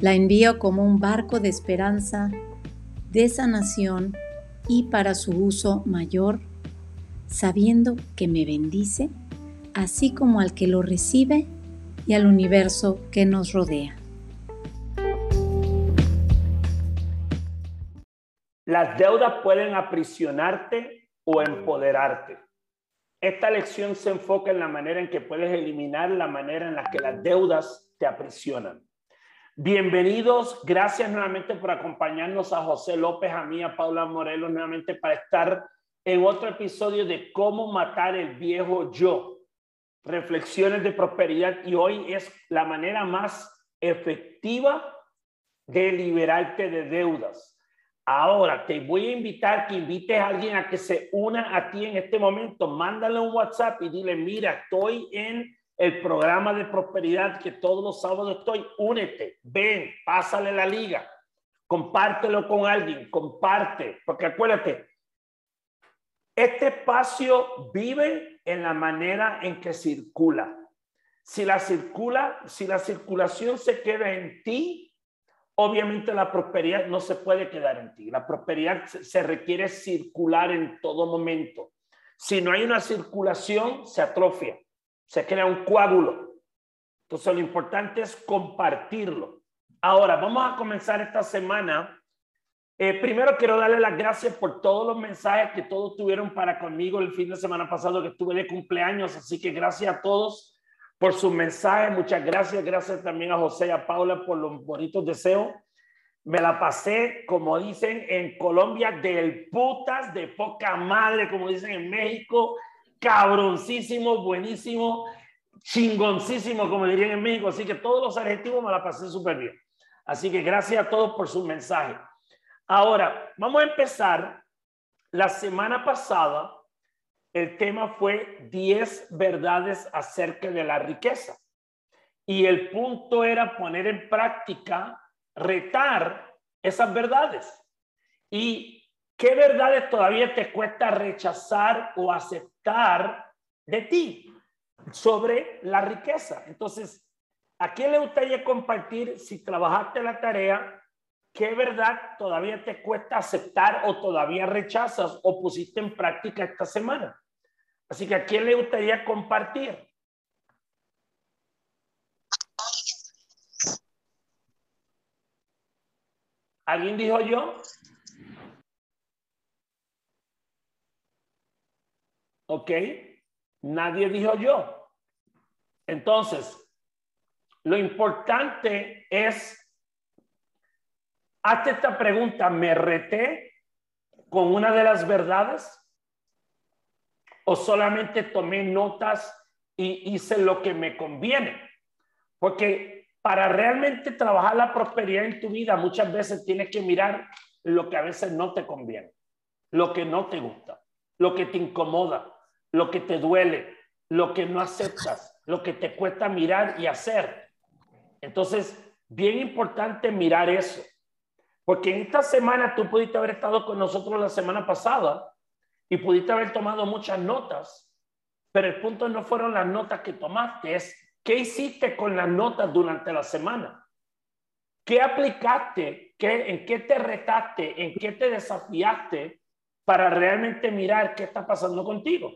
La envío como un barco de esperanza, de sanación y para su uso mayor, sabiendo que me bendice, así como al que lo recibe y al universo que nos rodea. Las deudas pueden aprisionarte o empoderarte. Esta lección se enfoca en la manera en que puedes eliminar la manera en la que las deudas te aprisionan. Bienvenidos, gracias nuevamente por acompañarnos a José López, a mí, a Paula Morelos, nuevamente para estar en otro episodio de cómo matar el viejo yo. Reflexiones de prosperidad y hoy es la manera más efectiva de liberarte de deudas. Ahora te voy a invitar que invites a alguien a que se una a ti en este momento. Mándale un WhatsApp y dile, mira, estoy en el programa de prosperidad que todos los sábados estoy. Únete, ven, pásale la liga, compártelo con alguien, comparte, porque acuérdate, este espacio vive en la manera en que circula. Si la circula, si la circulación se queda en ti, Obviamente la prosperidad no se puede quedar en ti. La prosperidad se requiere circular en todo momento. Si no hay una circulación, se atrofia, se crea un coágulo. Entonces lo importante es compartirlo. Ahora, vamos a comenzar esta semana. Eh, primero quiero darle las gracias por todos los mensajes que todos tuvieron para conmigo el fin de semana pasado que estuve de cumpleaños. Así que gracias a todos por su mensaje. Muchas gracias. Gracias también a José y a Paula por los bonitos deseos. Me la pasé, como dicen en Colombia, del putas, de poca madre, como dicen en México, cabroncísimo, buenísimo, chingoncísimo, como dirían en México. Así que todos los adjetivos me la pasé súper bien. Así que gracias a todos por su mensaje. Ahora, vamos a empezar. La semana pasada el tema fue 10 verdades acerca de la riqueza. Y el punto era poner en práctica, retar esas verdades. ¿Y qué verdades todavía te cuesta rechazar o aceptar de ti sobre la riqueza? Entonces, ¿a quién le gustaría compartir si trabajaste la tarea? ¿Qué verdad todavía te cuesta aceptar o todavía rechazas o pusiste en práctica esta semana? Así que a quién le gustaría compartir. ¿Alguien dijo yo? Ok, nadie dijo yo. Entonces, lo importante es, hazte esta pregunta, ¿me reté con una de las verdades? o solamente tomé notas y hice lo que me conviene. Porque para realmente trabajar la prosperidad en tu vida, muchas veces tienes que mirar lo que a veces no te conviene, lo que no te gusta, lo que te incomoda, lo que te duele, lo que no aceptas, lo que te cuesta mirar y hacer. Entonces, bien importante mirar eso. Porque en esta semana tú pudiste haber estado con nosotros la semana pasada y pudiste haber tomado muchas notas, pero el punto no fueron las notas que tomaste, es qué hiciste con las notas durante la semana. ¿Qué aplicaste? ¿Qué, ¿En qué te retaste? ¿En qué te desafiaste para realmente mirar qué está pasando contigo?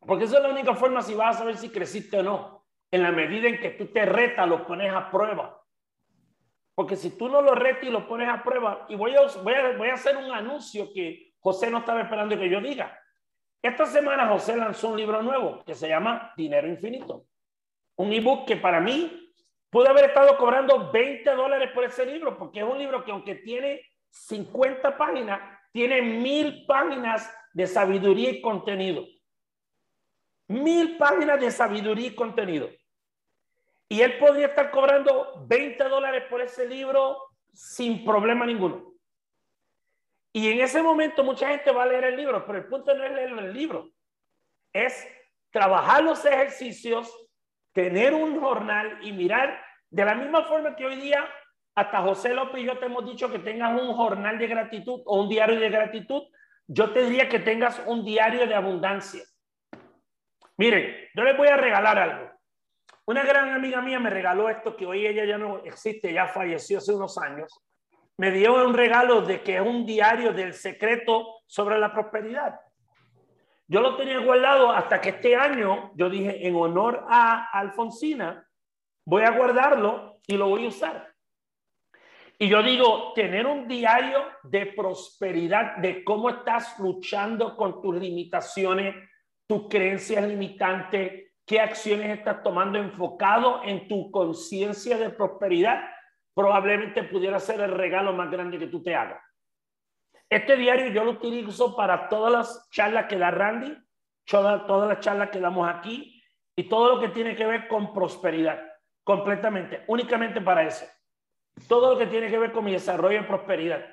Porque esa es la única forma si vas a saber si creciste o no. En la medida en que tú te retas, lo pones a prueba. Porque si tú no lo retas y lo pones a prueba, y voy a, voy a, voy a hacer un anuncio que José no estaba esperando que yo diga. Esta semana José lanzó un libro nuevo que se llama Dinero Infinito. Un ebook que para mí pude haber estado cobrando 20 dólares por ese libro, porque es un libro que aunque tiene 50 páginas, tiene mil páginas de sabiduría y contenido. Mil páginas de sabiduría y contenido. Y él podría estar cobrando 20 dólares por ese libro sin problema ninguno. Y en ese momento mucha gente va a leer el libro, pero el punto no es leer el libro, es trabajar los ejercicios, tener un jornal y mirar de la misma forma que hoy día hasta José López y yo te hemos dicho que tengas un jornal de gratitud o un diario de gratitud, yo te diría que tengas un diario de abundancia. Miren, yo les voy a regalar algo. Una gran amiga mía me regaló esto que hoy ella ya no existe, ya falleció hace unos años me dio un regalo de que es un diario del secreto sobre la prosperidad. Yo lo tenía guardado hasta que este año yo dije, en honor a Alfonsina, voy a guardarlo y lo voy a usar. Y yo digo, tener un diario de prosperidad, de cómo estás luchando con tus limitaciones, tus creencias limitantes, qué acciones estás tomando enfocado en tu conciencia de prosperidad probablemente pudiera ser el regalo más grande que tú te hagas. Este diario yo lo utilizo para todas las charlas que da Randy, todas las charlas que damos aquí y todo lo que tiene que ver con prosperidad, completamente, únicamente para eso. Todo lo que tiene que ver con mi desarrollo y prosperidad.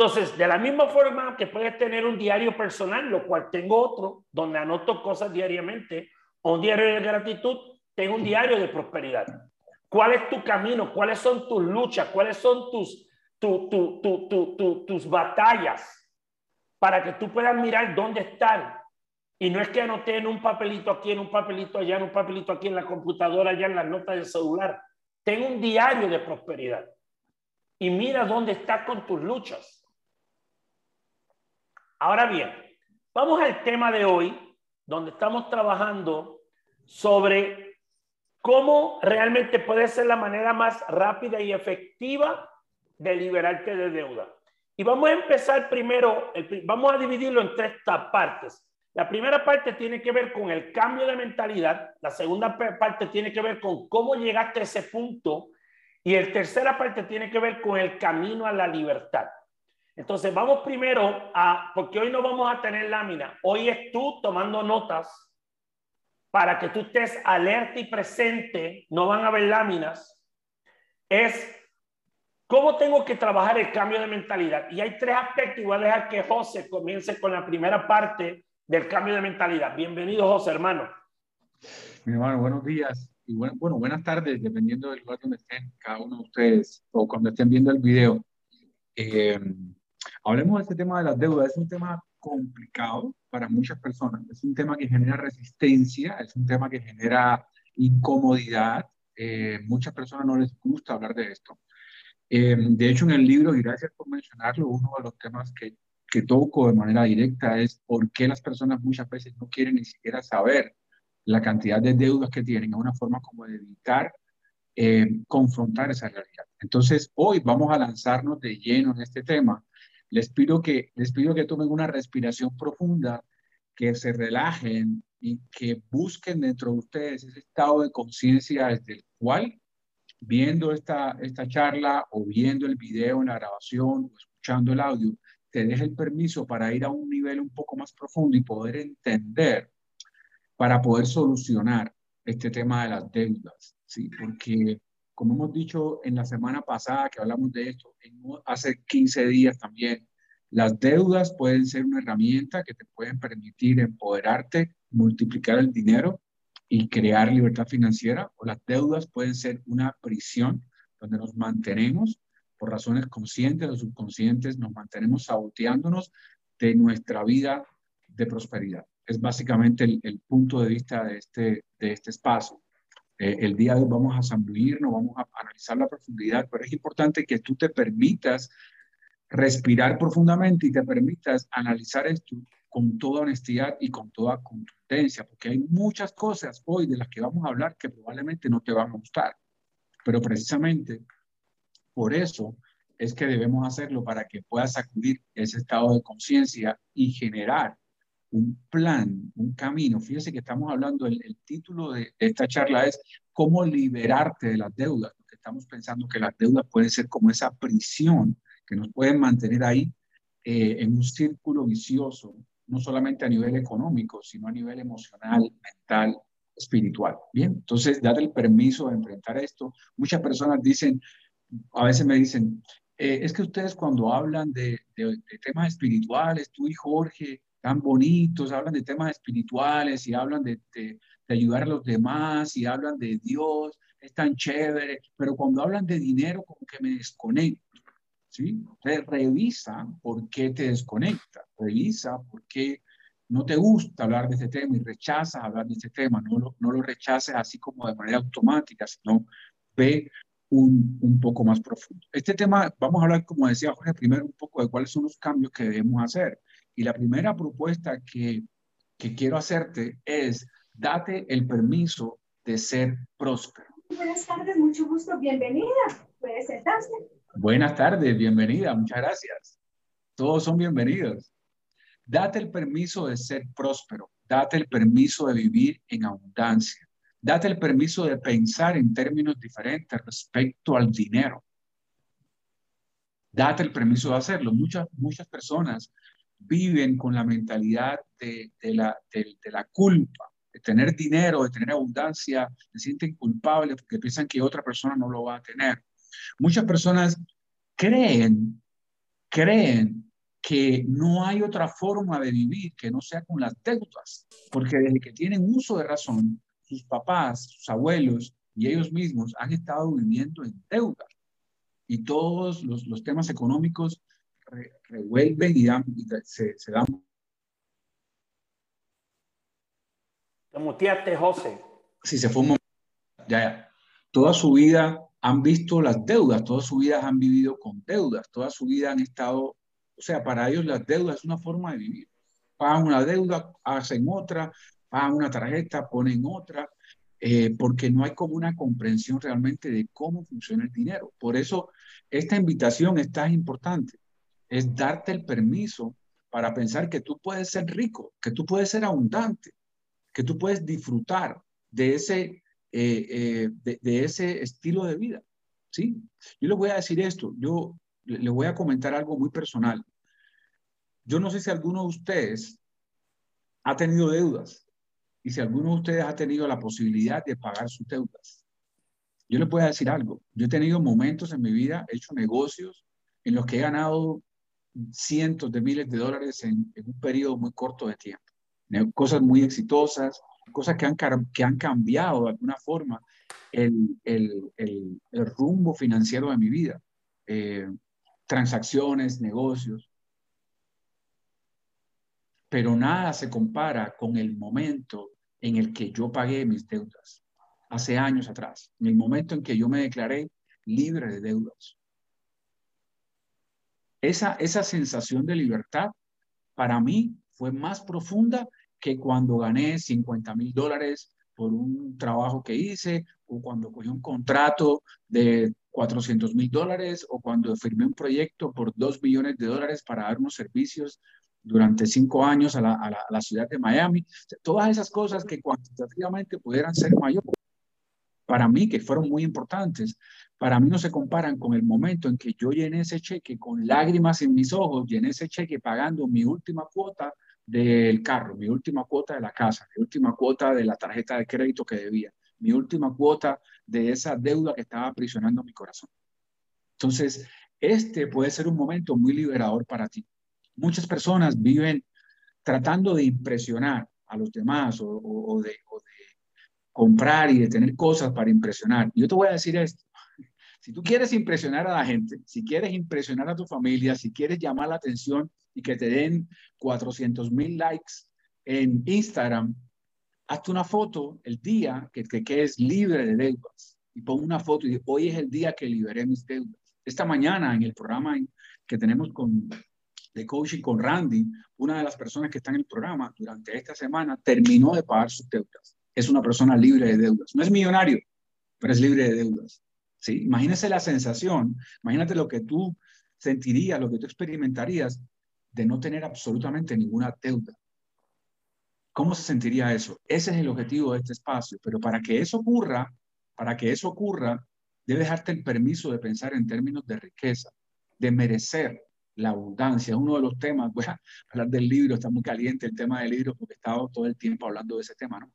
Entonces, de la misma forma que puedes tener un diario personal, lo cual tengo otro, donde anoto cosas diariamente, o un diario de gratitud, tengo un diario de prosperidad. ¿Cuál es tu camino? ¿Cuáles son tus luchas? ¿Cuáles son tus, tus batallas? Para que tú puedas mirar dónde están. Y no es que anoté en un papelito aquí, en un papelito allá, en un papelito aquí en la computadora, allá en las notas del celular. Ten un diario de prosperidad. Y mira dónde estás con tus luchas. Ahora bien, vamos al tema de hoy, donde estamos trabajando sobre ¿Cómo realmente puede ser la manera más rápida y efectiva de liberarte de deuda? Y vamos a empezar primero, vamos a dividirlo en tres partes. La primera parte tiene que ver con el cambio de mentalidad, la segunda parte tiene que ver con cómo llegaste a ese punto y la tercera parte tiene que ver con el camino a la libertad. Entonces vamos primero a, porque hoy no vamos a tener lámina, hoy es tú tomando notas para que tú estés alerta y presente, no van a haber láminas, es cómo tengo que trabajar el cambio de mentalidad. Y hay tres aspectos y voy a dejar que José comience con la primera parte del cambio de mentalidad. Bienvenido, José, hermano. Mi hermano, buenos días y bueno, buenas tardes, dependiendo del lugar donde estén cada uno de ustedes o cuando estén viendo el video. Eh, hablemos de este tema de las deudas. Es un tema complicado para muchas personas. Es un tema que genera resistencia, es un tema que genera incomodidad. Eh, muchas personas no les gusta hablar de esto. Eh, de hecho, en el libro, y gracias por mencionarlo, uno de los temas que, que toco de manera directa es por qué las personas muchas veces no quieren ni siquiera saber la cantidad de deudas que tienen. Es una forma como de evitar eh, confrontar esa realidad. Entonces, hoy vamos a lanzarnos de lleno en este tema les pido que, les pido que tomen una respiración profunda, que se relajen y que busquen dentro de ustedes ese estado de conciencia desde el cual, viendo esta, esta charla o viendo el video en la grabación o escuchando el audio, te deje el permiso para ir a un nivel un poco más profundo y poder entender, para poder solucionar este tema de las deudas, ¿sí? Porque como hemos dicho en la semana pasada que hablamos de esto, hace 15 días también, las deudas pueden ser una herramienta que te pueden permitir empoderarte, multiplicar el dinero y crear libertad financiera, o las deudas pueden ser una prisión donde nos mantenemos por razones conscientes o subconscientes, nos mantenemos saboteándonos de nuestra vida de prosperidad. Es básicamente el, punto de vista de este, de este espacio. Eh, el día de hoy vamos a zambulirnos, vamos a analizar la profundidad, pero es importante que tú te permitas respirar profundamente y te permitas analizar esto con toda honestidad y con toda contundencia, porque hay muchas cosas hoy de las que vamos a hablar que probablemente no te van a gustar, pero precisamente por eso es que debemos hacerlo para que puedas sacudir ese estado de conciencia y generar un plan, un camino. Fíjese que estamos hablando, el, título de, esta charla es cómo liberarte de las deudas, estamos pensando que las deudas pueden ser como esa prisión que nos pueden mantener ahí eh, en un círculo vicioso, no solamente a nivel económico, sino a nivel emocional, mental, espiritual. Bien, entonces date el permiso de enfrentar esto. Muchas personas dicen, a veces me dicen, eh, es que ustedes cuando hablan de, temas espirituales, tú y Jorge, tan bonitos, hablan de temas espirituales y hablan de, de, ayudar a los demás y hablan de Dios, es tan chévere, pero cuando hablan de dinero como que me desconecto. ¿Sí? Entonces revisa por qué te desconecta, revisa por qué no te gusta hablar de este tema y rechazas hablar de este tema, no lo, no lo rechaces así como de manera automática, sino ve un, un, poco más profundo. Este tema, vamos a hablar, como decía Jorge, primero un poco de cuáles son los cambios que debemos hacer. Y la primera propuesta que, que quiero hacerte es, date el permiso de ser próspero. Buenas tardes, mucho gusto, bienvenida. Puede sentarse. Buenas tardes, bienvenida, muchas gracias. Todos son bienvenidos. Date el permiso de ser próspero, date el permiso de vivir en abundancia, date el permiso de pensar en términos diferentes respecto al dinero. Date el permiso de hacerlo. Muchas, muchas personas viven con la mentalidad de, la, culpa, de tener dinero, de tener abundancia, se sienten culpables porque piensan que otra persona no lo va a tener. Muchas personas creen, creen que no hay otra forma de vivir que no sea con las deudas, porque desde que tienen uso de razón, sus papás, sus abuelos y ellos mismos han estado viviendo en deuda. Y todos los temas económicos revuelven y, dan, se, se, dan. Te muteaste, José. Sí, se fue un momento. Ya, ya. Toda su vida han visto las deudas, toda su vida han vivido con deudas, toda su vida han estado o sea, para ellos las deudas es una forma de vivir. Pagan una deuda, hacen otra, pagan una tarjeta, ponen otra, eh, porque no hay como una comprensión realmente de cómo funciona el dinero. Por eso esta invitación es tan importante, es darte el permiso para pensar que tú puedes ser rico, que tú puedes ser abundante, que tú puedes disfrutar de ese, eh, eh, de, ese estilo de vida. ¿sí? Yo les voy a decir esto, yo les voy a comentar algo muy personal. Yo no sé si alguno de ustedes ha tenido deudas y si alguno de ustedes ha tenido la posibilidad de pagar sus deudas. Yo les voy a decir algo. Yo he tenido momentos en mi vida, he hecho negocios en los que he ganado cientos de miles de dólares en, un periodo muy corto de tiempo. Cosas muy exitosas, cosas que han, que han cambiado de alguna forma el, el, el, rumbo financiero de mi vida. Eh, transacciones, negocios pero nada se compara con el momento en el que yo pagué mis deudas, hace años atrás, en el momento en que yo me declaré libre de deudas. Esa, esa sensación de libertad para mí fue más profunda que cuando gané 50 mil dólares por un trabajo que hice o cuando cogí un contrato de 400 mil dólares o cuando firmé un proyecto por 2 millones de dólares para dar unos servicios durante cinco años a la, ciudad de Miami. Todas esas cosas que cuantitativamente pudieran ser mayores, para mí, que fueron muy importantes, para mí no se comparan con el momento en que yo llené ese cheque con lágrimas en mis ojos, llené ese cheque pagando mi última cuota del carro, mi última cuota de la casa, mi última cuota de la tarjeta de crédito que debía, mi última cuota de esa deuda que estaba aprisionando mi corazón. Entonces, este puede ser un momento muy liberador para ti. Muchas personas viven tratando de impresionar a los demás o, de, comprar y de tener cosas para impresionar. Yo te voy a decir esto. Si tú quieres impresionar a la gente, si quieres impresionar a tu familia, si quieres llamar la atención y que te den 400 mil likes en Instagram, hazte una foto el día que, que quedes libre de deudas y pon una foto y hoy es el día que liberé mis deudas. Esta mañana en el programa que tenemos con de coaching con Randy, una de las personas que está en el programa durante esta semana terminó de pagar sus deudas. Es una persona libre de deudas. No es millonario, pero es libre de deudas. ¿Sí? Imagínese la sensación, imagínate lo que tú sentirías, lo que tú experimentarías de no tener absolutamente ninguna deuda. ¿Cómo se sentiría eso? Ese es el objetivo de este espacio, pero para que eso ocurra, para que eso ocurra, debes darte el permiso de pensar en términos de riqueza, de merecer, la abundancia. Es uno de los temas, voy a hablar del libro, está muy caliente el tema del libro porque he estado todo el tiempo hablando de ese tema, ¿no?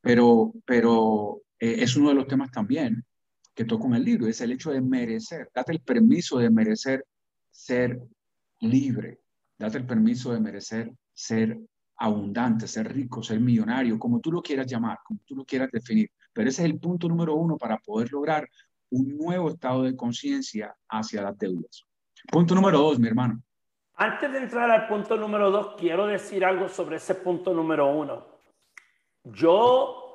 Pero, pero eh, es uno de los temas también que toco en el libro, es el hecho de merecer, date el permiso de merecer ser libre, date el permiso de merecer ser abundante, ser rico, ser millonario, como tú lo quieras llamar, como tú lo quieras definir. Pero ese es el punto número uno para poder lograr un nuevo estado de conciencia hacia las deudas. Punto número dos, mi hermano. Antes de entrar al punto número dos, quiero decir algo sobre ese punto número uno. Yo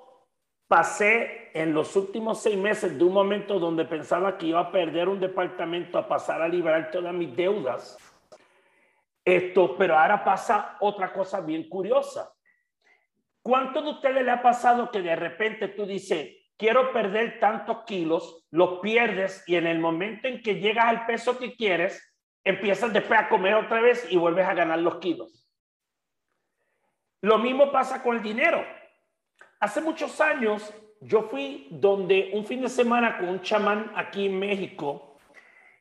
pasé en los últimos seis meses de un momento donde pensaba que iba a perder un departamento a pasar a liberar todas mis deudas. Esto, pero ahora pasa otra cosa bien curiosa. ¿Cuánto de ustedes le ha pasado que de repente tú dices, quiero perder tantos kilos, los pierdes y en el momento en que llegas al peso que quieres, empiezas después a comer otra vez y vuelves a ganar los kilos. Lo mismo pasa con el dinero. Hace muchos años yo fui donde un fin de semana con un chamán aquí en México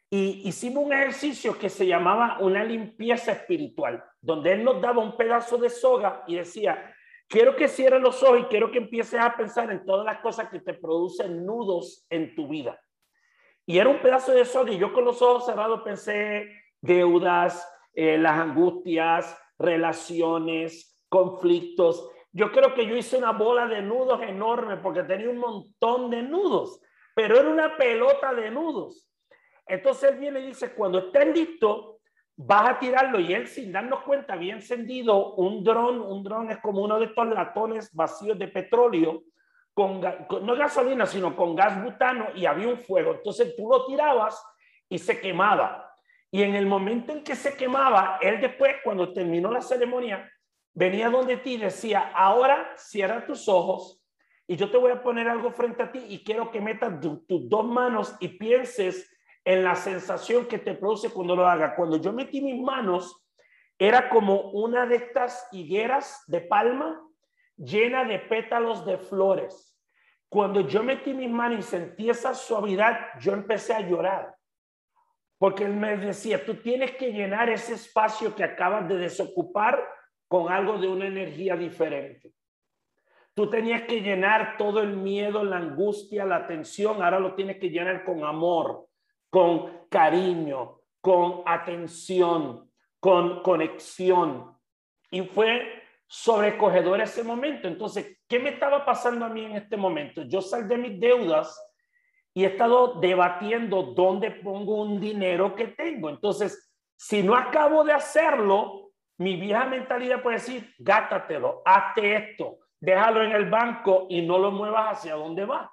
y hicimos un ejercicio que se llamaba una limpieza espiritual, donde él nos daba un pedazo de soga y decía, quiero que cierres los ojos y quiero que empieces a pensar en todas las cosas que te producen nudos en tu vida. Y era un pedazo de sol y yo con los ojos cerrados pensé deudas, eh, las angustias, relaciones, conflictos. Yo creo que yo hice una bola de nudos enorme porque tenía un montón de nudos, pero era una pelota de nudos. Entonces él viene y dice, cuando estés listo, vas a tirarlo y él sin darnos cuenta había encendido un dron, un dron es como uno de estos latones vacíos de petróleo con, no gasolina, sino con gas butano y había un fuego. Entonces tú lo tirabas y se quemaba. Y en el momento en que se quemaba, él después, cuando terminó la ceremonia, venía donde ti decía, ahora cierra tus ojos y yo te voy a poner algo frente a ti y quiero que metas tus dos manos y pienses en la sensación que te produce cuando lo haga. Cuando yo metí mis manos, era como una de estas higueras de palma llena de pétalos de flores. Cuando yo metí mis manos y sentí esa suavidad, yo empecé a llorar. Porque él me decía, tú tienes que llenar ese espacio que acabas de desocupar con algo de una energía diferente. Tú tenías que llenar todo el miedo, la angustia, la tensión, ahora lo tienes que llenar con amor, con cariño, con atención, con conexión. Y fue sobrecogedor ese momento. Entonces, ¿qué me estaba pasando a mí en este momento? Yo salí de mis deudas y he estado debatiendo dónde pongo un dinero que tengo. Entonces, si no acabo de hacerlo, mi vieja mentalidad puede decir, gátatelo, hazte esto, déjalo en el banco y no lo muevas hacia dónde va.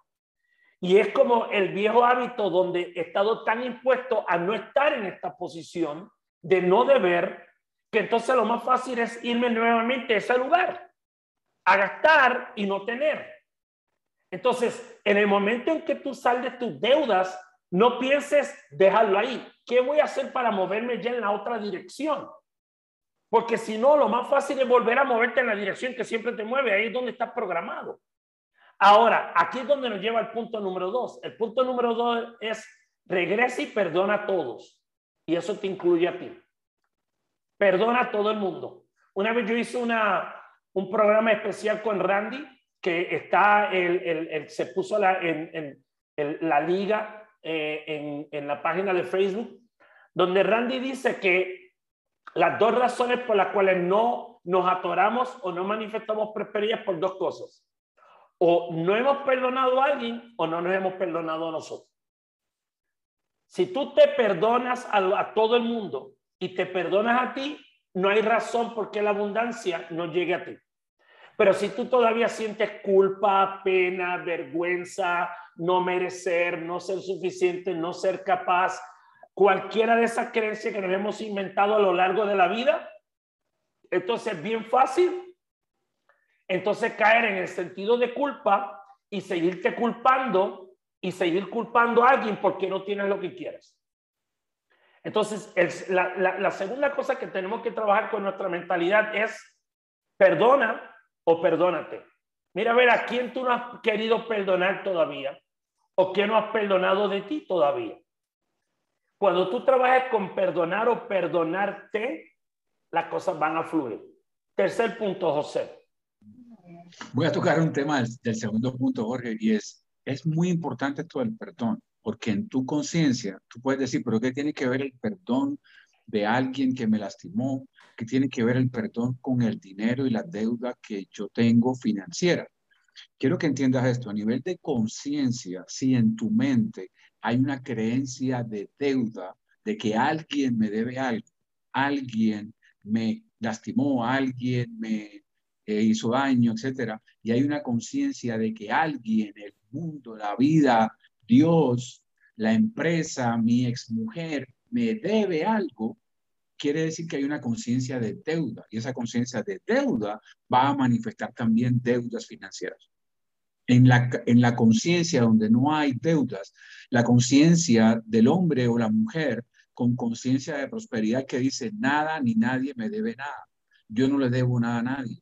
Y es como el viejo hábito donde he estado tan impuesto a no estar en esta posición de no deber que entonces lo más fácil es irme nuevamente a ese lugar, a gastar y no tener. Entonces, en el momento en que tú sales de tus deudas, no pienses dejarlo ahí. ¿Qué voy a hacer para moverme ya en la otra dirección? Porque si no, lo más fácil es volver a moverte en la dirección que siempre te mueve. Ahí es donde estás programado. Ahora, aquí es donde nos lleva el punto número dos. El punto número dos es regresa y perdona a todos. Y eso te incluye a ti. Perdona a todo el mundo. Una vez yo hice una, un programa especial con Randy, que está, el, se puso la, en, la liga eh, en, la página de Facebook, donde Randy dice que las dos razones por las cuales no nos atoramos o no manifestamos prosperidad por dos cosas. O no hemos perdonado a alguien o no nos hemos perdonado a nosotros. Si tú te perdonas a todo el mundo y te perdonas a ti, no hay razón por qué la abundancia no llegue a ti. Pero si tú todavía sientes culpa, pena, vergüenza, no merecer, no ser suficiente, no ser capaz, cualquiera de esas creencias que nos hemos inventado a lo largo de la vida, entonces es bien fácil. Entonces caer en el sentido de culpa y seguirte culpando y seguir culpando a alguien porque no tienes lo que quieres. Entonces, la, segunda cosa que tenemos que trabajar con nuestra mentalidad es perdona o perdónate. Mira a ver a quién tú no has querido perdonar todavía o quién no has perdonado de ti todavía. Cuando tú trabajes con perdonar o perdonarte, las cosas van a fluir. Tercer punto, José. Voy a tocar un tema del, segundo punto, Jorge, y es, es muy importante esto del perdón, porque en tu conciencia tú puedes decir, pero ¿qué tiene que ver el perdón de alguien que me lastimó? ¿Qué tiene que ver el perdón con el dinero y la deuda que yo tengo financiera? Quiero que entiendas esto, a nivel de conciencia, si en tu mente hay una creencia de deuda, de que alguien me debe algo, alguien me lastimó, alguien me eh, hizo daño, etcétera, y hay una conciencia de que alguien, el mundo, la vida, Dios, la empresa, mi exmujer, me debe algo, quiere decir que hay una conciencia de deuda. Y esa conciencia de deuda va a manifestar también deudas financieras. En la, en la conciencia donde no hay deudas, la conciencia del hombre o la mujer con conciencia de prosperidad que dice nada ni nadie me debe nada. Yo no le debo nada a nadie.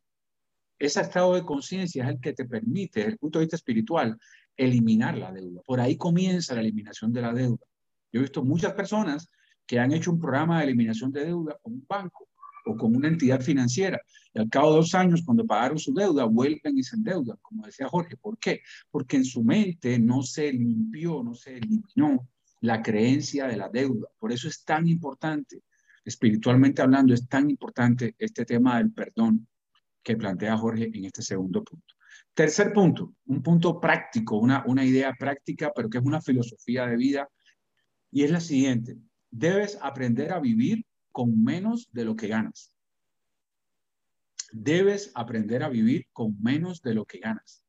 Ese estado de conciencia es el que te permite, desde el punto de vista espiritual, eliminar la deuda. Por ahí comienza la eliminación de la deuda. Yo he visto muchas personas que han hecho un programa de eliminación de deuda con un banco o con una entidad financiera. Y al cabo de dos años, cuando pagaron su deuda, vuelven y se endeudan, como decía Jorge. ¿Por qué? Porque en su mente no se limpió, no se eliminó la creencia de la deuda. Por eso es tan importante, espiritualmente hablando, es tan importante este tema del perdón que plantea Jorge en este segundo punto. Tercer punto, un punto práctico, una, una idea práctica, pero que es una filosofía de vida, y es la siguiente. Debes aprender a vivir con menos de lo que ganas. Debes aprender a vivir con menos de lo que ganas.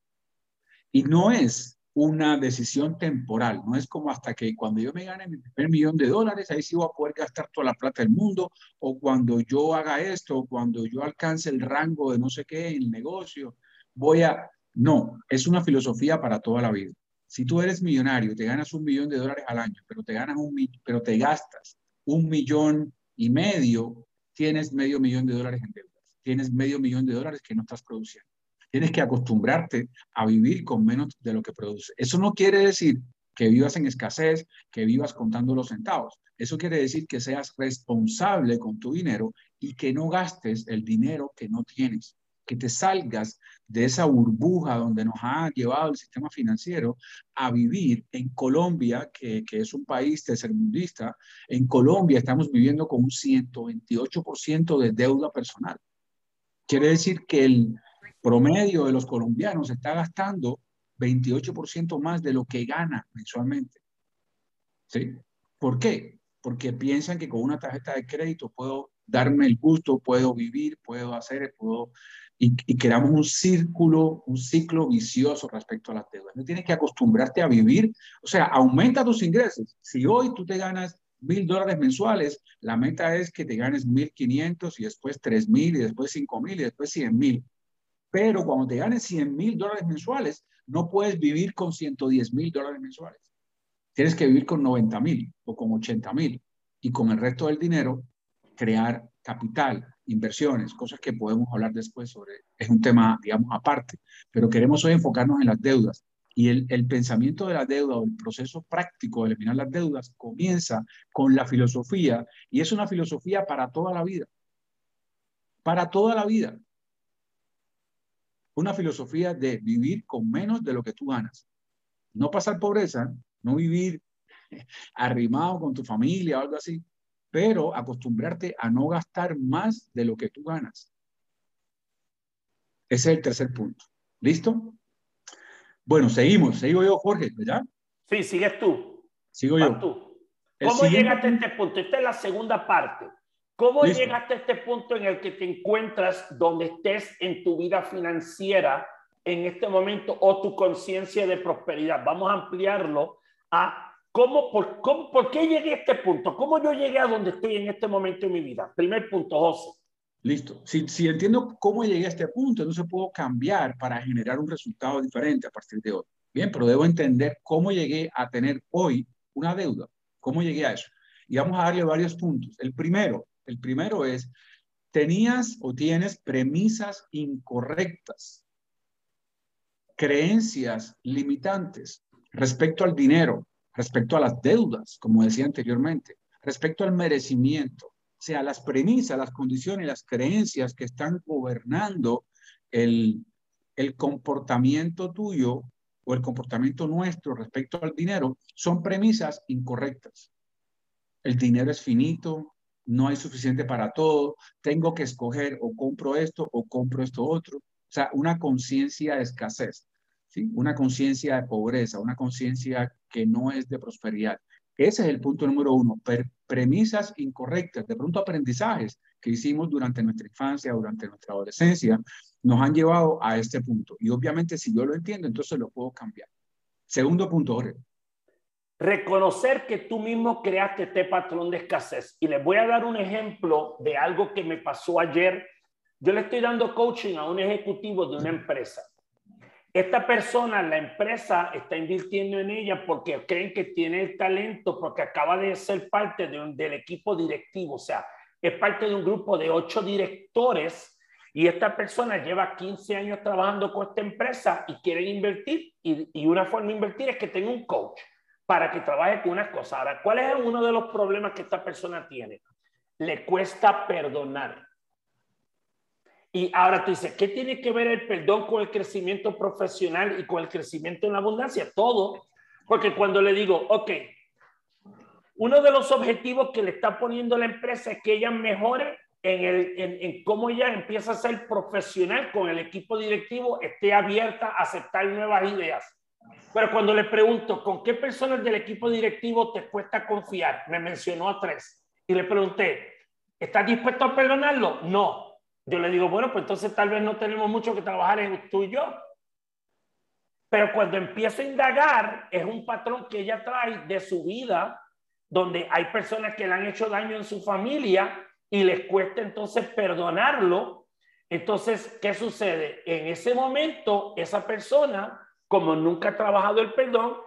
Y no es una decisión temporal, no es como hasta que cuando yo me gane mi millón de dólares, ahí sí voy a poder gastar toda la plata del mundo, o cuando yo haga esto, o cuando yo alcance el rango de no sé qué en el negocio, voy a... No, es una filosofía para toda la vida. Si tú eres millonario, te ganas un millón de dólares al año, pero te ganas un pero te gastas un millón y medio, tienes medio millón de dólares en deudas, tienes medio millón de dólares que no estás produciendo. Tienes que acostumbrarte a vivir con menos de lo que produce. Eso no quiere decir que vivas en escasez, que vivas contando los centavos. Eso quiere decir que seas responsable con tu dinero y que no gastes el dinero que no tienes, que te salgas de esa burbuja donde nos ha llevado el sistema financiero a vivir en Colombia, que, que es un país tercermundista. En Colombia estamos viviendo con un 128% de deuda personal. Quiere decir que el, promedio de los colombianos está gastando 28% más de lo que gana mensualmente. ¿Sí? ¿Por qué? Porque piensan que con una tarjeta de crédito puedo darme el gusto, puedo vivir, puedo hacer, puedo... Y, creamos un círculo, un ciclo vicioso respecto a las deudas. No tienes que acostumbrarte a vivir, o sea, aumenta tus ingresos. Si hoy tú te ganas mil dólares mensuales, la meta es que te ganes mil quinientos y después tres mil y después cinco mil y después cien mil. Pero cuando te ganes 100 mil dólares mensuales, no puedes vivir con 110 mil dólares mensuales. Tienes que vivir con 90 mil o con 80 mil y con el resto del dinero crear capital, inversiones, cosas que podemos hablar después sobre, es un tema, digamos, aparte, pero queremos hoy enfocarnos en las deudas. Y el, el pensamiento de la deuda o el proceso práctico de eliminar las deudas comienza con la filosofía y es una filosofía para toda la vida. Para toda la vida una filosofía de vivir con menos de lo que tú ganas. No pasar pobreza, no vivir arrimado con tu familia o algo así, pero acostumbrarte a no gastar más de lo que tú ganas. Ese es el tercer punto. ¿Listo? Bueno, seguimos. Sigo yo, Jorge, ¿verdad? Sí, sigues tú. Sigo yo. Tú. ¿Cómo llegaste a este punto? Esta es la segunda parte. ¿Cómo llegaste a este punto en el que te encuentras donde estés en tu vida financiera en este momento o tu conciencia de prosperidad? Vamos a ampliarlo a cómo por, cómo, por qué llegué a este punto, cómo yo llegué a donde estoy en este momento en mi vida. Primer punto, José. Listo. Si, si entiendo cómo llegué a este punto, entonces puedo cambiar para generar un resultado diferente a partir de hoy. Bien, pero debo entender cómo llegué a tener hoy una deuda. ¿Cómo llegué a eso? Y vamos a darle varios puntos. El primero, el primero es, tenías o tienes premisas incorrectas, creencias limitantes respecto al dinero, respecto a las deudas, como decía anteriormente, respecto al merecimiento. O sea, las premisas, las condiciones, las creencias que están gobernando el, el comportamiento tuyo o el comportamiento nuestro respecto al dinero son premisas incorrectas. El dinero es finito, no hay suficiente para todo, tengo que escoger o compro esto o compro esto otro. O sea, una conciencia de escasez, una conciencia de pobreza, una conciencia que no es de prosperidad. Ese es el punto número uno, premisas incorrectas, de pronto aprendizajes que hicimos durante nuestra infancia, durante nuestra adolescencia, nos han llevado a este punto. Y obviamente si yo lo entiendo, entonces lo puedo cambiar. Segundo punto, Jorge. Reconocer que tú mismo creaste este patrón de escasez. Y les voy a dar un ejemplo de algo que me pasó ayer. Yo le estoy dando coaching a un ejecutivo de una empresa. Esta persona, la empresa, está invirtiendo en ella porque creen que tiene el talento, porque acaba de ser parte del equipo directivo, o sea, es parte de un grupo de ocho directores y esta persona lleva 15 años trabajando con esta empresa y quiere invertir y, y una forma de invertir es que tenga un coach para que trabaje con unas cosas. Ahora, ¿cuál es uno de los problemas que esta persona tiene? Le cuesta perdonar. Y ahora tú dices, ¿qué tiene que ver el perdón con el crecimiento profesional y con el crecimiento en la abundancia? Todo. Porque cuando le digo, ok, uno de los objetivos que le está poniendo la empresa es que ella mejore en, el, en, cómo ella empieza a ser profesional con el equipo directivo, esté abierta a aceptar nuevas ideas. Pero cuando le pregunto, ¿con qué personas del equipo directivo te cuesta confiar? Me mencionó a tres. Y le pregunté, ¿estás dispuesto a perdonarlo? No. Yo le digo, bueno, pues entonces tal vez no tenemos mucho que trabajar en tú y yo. Pero cuando empiezo a indagar, es un patrón que ella trae de su vida, donde hay personas que le han hecho daño en su familia y les cuesta entonces perdonarlo. Entonces, ¿qué sucede? En ese momento, esa persona, como nunca ha trabajado el perdón,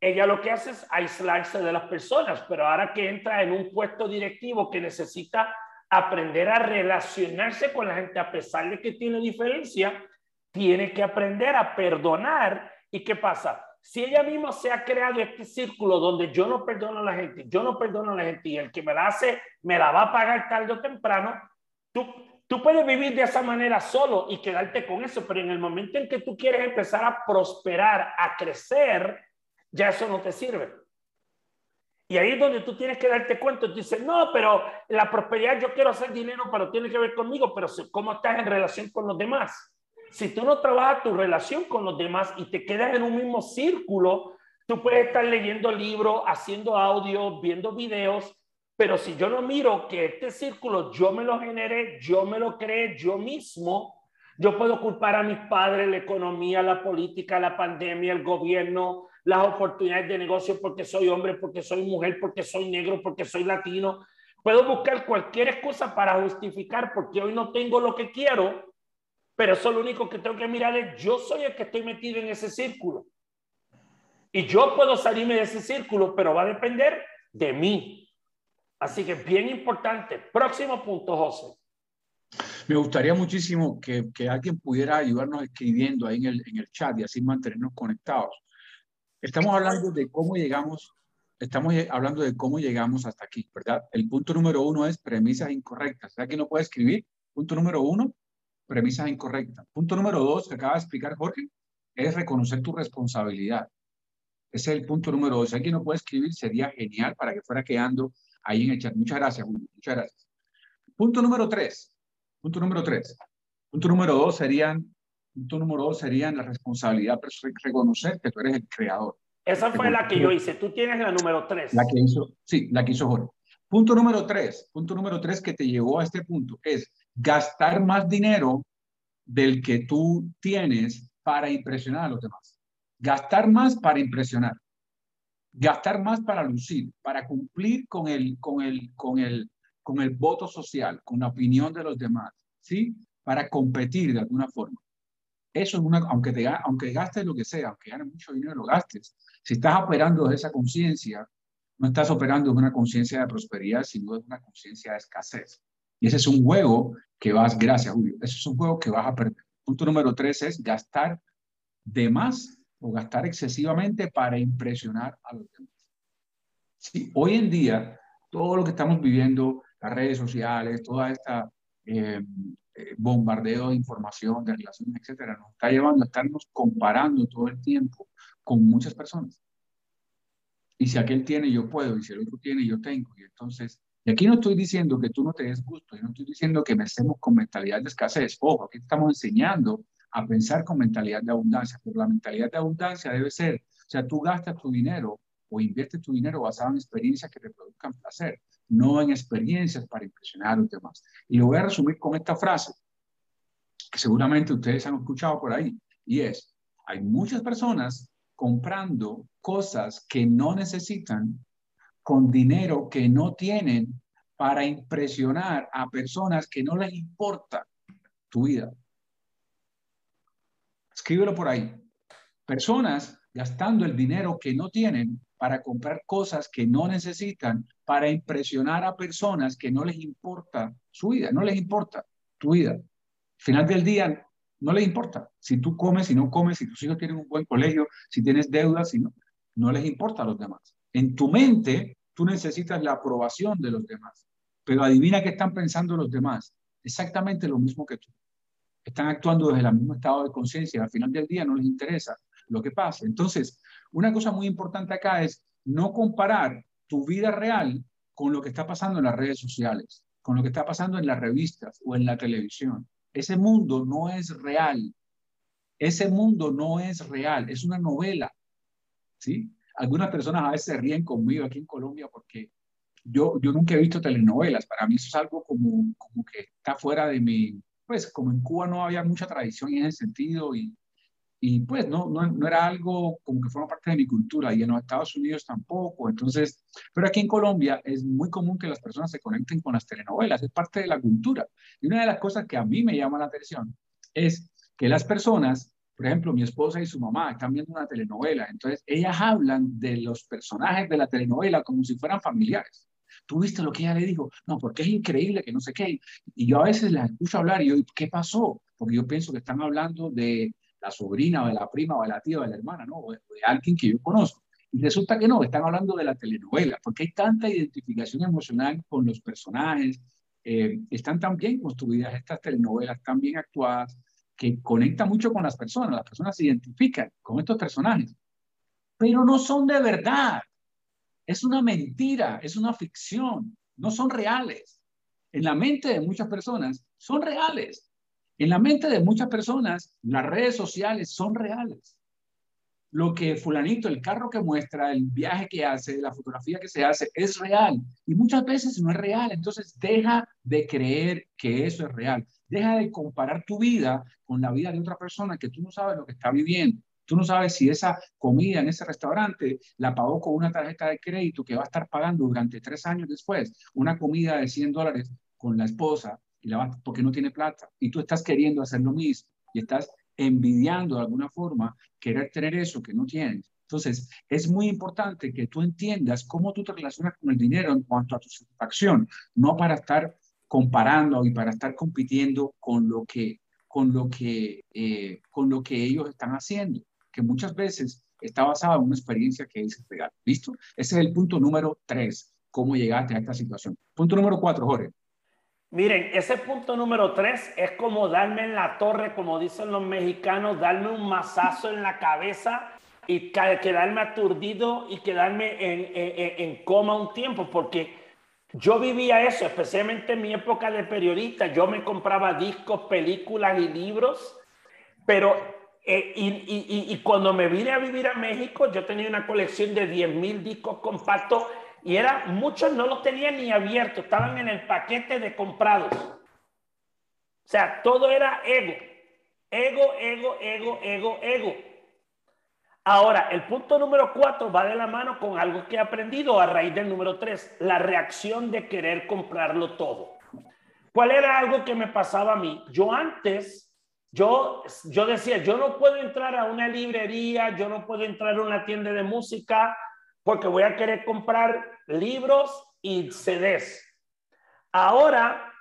ella lo que hace es aislarse de las personas, pero ahora que entra en un puesto directivo que necesita aprender a relacionarse con la gente a pesar de que tiene diferencia, tiene que aprender a perdonar. ¿Y qué pasa? Si ella misma se ha creado este círculo donde yo no perdono a la gente, yo no perdono a la gente y el que me la hace me la va a pagar tarde o temprano, tú, tú puedes vivir de esa manera solo y quedarte con eso, pero en el momento en que tú quieres empezar a prosperar, a crecer, ya eso no te sirve. Y ahí es donde tú tienes que darte cuenta. Tú dices, no, pero la prosperidad, yo quiero hacer dinero, pero tiene que ver conmigo, pero ¿cómo estás en relación con los demás? Si tú no trabajas tu relación con los demás y te quedas en un mismo círculo, tú puedes estar leyendo libros, haciendo audio, viendo videos, pero si yo no miro que este círculo yo me lo generé, yo me lo creé yo mismo, yo puedo culpar a mis padres, la economía, la política, la pandemia, el gobierno, las oportunidades de negocio porque soy hombre, porque soy mujer, porque soy negro, porque soy latino. Puedo buscar cualquier excusa para justificar porque hoy no tengo lo que quiero, pero eso lo único que tengo que mirar es yo soy el que estoy metido en ese círculo. Y yo puedo salirme de ese círculo, pero va a depender de mí. Así que bien importante. Próximo punto, José. Me gustaría muchísimo que, que, alguien pudiera ayudarnos escribiendo ahí en el, en el chat y así mantenernos conectados. Estamos hablando de cómo llegamos, estamos hablando de cómo llegamos hasta aquí, ¿verdad? El punto número uno es premisas incorrectas. ¿Sabes que no puede escribir? Punto número uno, premisas incorrectas. Punto número dos, que acaba de explicar Jorge, es reconocer tu responsabilidad. Ese es el punto número dos. Si alguien no puede escribir, sería genial para que fuera quedando ahí en el chat. Muchas gracias, Julio. Muchas gracias. Punto número tres. Punto número tres. Punto número dos serían Punto número dos sería la responsabilidad, reconocer que tú eres el creador. Esa fue la que yo hice. Tú tienes la número tres. La que hizo, sí, la que hizo Jorge. Punto número tres, punto número tres que te llevó a este punto es gastar más dinero del que tú tienes para impresionar a los demás. Gastar más para impresionar. Gastar más para lucir, para cumplir con el, con el, con el, con el voto social, con la opinión de los demás, ¿sí? Para competir de alguna forma. Eso es una, aunque, te, aunque gastes lo que sea, aunque ganes mucho dinero, lo gastes. Si estás operando de esa conciencia, no estás operando de una conciencia de prosperidad, sino de una conciencia de escasez. Y ese es un juego que vas, gracias Julio, ese es un juego que vas a perder. Punto número tres es gastar de más o gastar excesivamente para impresionar a los demás. Sí, hoy en día, todo lo que estamos viviendo, las redes sociales, toda esta, eh, eh, bombardeo de información, de relaciones, etcétera, nos está llevando a estarnos comparando todo el tiempo con muchas personas. Y si aquel tiene, yo puedo, y si el otro tiene, yo tengo. Y entonces, y aquí no estoy diciendo que tú no te des gusto, yo no estoy diciendo que estemos con mentalidad de escasez. Ojo, aquí estamos enseñando a pensar con mentalidad de abundancia, pero la mentalidad de abundancia debe ser, o sea, tú gastas tu dinero o inviertes tu dinero basado en experiencias que te produzcan placer, no en experiencias para impresionar a los demás. Y lo voy a resumir con esta frase, que seguramente ustedes han escuchado por ahí, y es, hay muchas personas comprando cosas que no necesitan con dinero que no tienen para impresionar a personas que no les importa tu vida. Escríbelo por ahí. Personas gastando el dinero que no tienen para comprar cosas que no necesitan, para impresionar a personas que no les importa su vida, no les importa tu vida. Al final del día, no les importa si tú comes, si no comes, si tus hijos tienen un buen colegio, si tienes deudas, si no, no les importa a los demás. En tu mente, tú necesitas la aprobación de los demás, pero adivina qué están pensando los demás. Exactamente lo mismo que tú. Están actuando desde el mismo estado de conciencia. Al final del día no les interesa lo que pasa. Entonces, una cosa muy importante acá es no comparar tu vida real con lo que está pasando en las redes sociales, con lo que está pasando en las revistas o en la televisión. Ese mundo no es real. Ese mundo no es real, es una novela. ¿Sí? Algunas personas a veces se ríen conmigo aquí en Colombia porque yo, yo nunca he visto telenovelas. Para mí eso es algo como, como que está fuera de mi, pues como en Cuba no había mucha tradición en ese sentido y, y pues no, no, no, era algo como que forma parte de mi cultura y en los Estados Unidos tampoco. Entonces, pero aquí en Colombia es muy común que las personas se conecten con las telenovelas, es parte de la cultura. Y una de las cosas que a mí me llama la atención es que las personas, por ejemplo, mi esposa y su mamá están viendo una telenovela, entonces ellas hablan de los personajes de la telenovela como si fueran familiares. ¿Tú viste lo que ella le dijo? No, porque es increíble que no sé qué. Y yo a veces las escucho hablar y yo, ¿qué pasó? Porque yo pienso que están hablando de la sobrina o de la prima o de la tía o de la hermana, ¿no? O de, alguien que yo conozco. Y resulta que no, están hablando de la telenovela, porque hay tanta identificación emocional con los personajes, eh, están tan bien construidas estas telenovelas, tan bien actuadas, que conectan mucho con las personas, las personas se identifican con estos personajes, pero no son de verdad. Es una mentira, es una ficción, no son reales. En la mente de muchas personas son reales, en la mente de muchas personas, las redes sociales son reales. Lo que fulanito, el carro que muestra, el viaje que hace, la fotografía que se hace, es real. Y muchas veces no es real. Entonces deja de creer que eso es real. Deja de comparar tu vida con la vida de otra persona que tú no sabes lo que está viviendo. Tú no sabes si esa comida en ese restaurante la pagó con una tarjeta de crédito que va a estar pagando durante tres años después. Una comida de 100 dólares con la esposa y la porque no tiene plata. Y tú estás queriendo hacer lo mismo y estás envidiando de alguna forma querer tener eso que no tienes. Entonces, es muy importante que tú entiendas cómo tú te relacionas con el dinero en cuanto a tu satisfacción, no para estar comparando y para estar compitiendo con lo que, con lo que, eh, con lo que ellos están haciendo, que muchas veces está basado en una experiencia que es real. ¿Listo? Ese es el punto número tres, cómo llegaste a esta situación. Punto número cuatro, Jorge. Miren, ese punto número tres es como darme en la torre, como dicen los mexicanos, darme un mazazo en la cabeza y quedarme aturdido y quedarme en, coma un tiempo, porque yo vivía eso, especialmente en mi época de periodista. Yo me compraba discos, películas y libros, pero eh, y, y, cuando me vine a vivir a México, yo tenía una colección de 10 mil discos compactos y era, muchos no los tenían ni abiertos, estaban en el paquete de comprados. O sea, todo era ego. Ego, ego, ego, ego, ego. Ahora, el punto número cuatro va de la mano con algo que he aprendido a raíz del número tres, la reacción de querer comprarlo todo. ¿Cuál era algo que me pasaba a mí? Yo antes, yo, yo decía, yo no puedo entrar a una librería, yo no puedo entrar a una tienda de música, porque voy a querer comprar libros y CDs. Ahora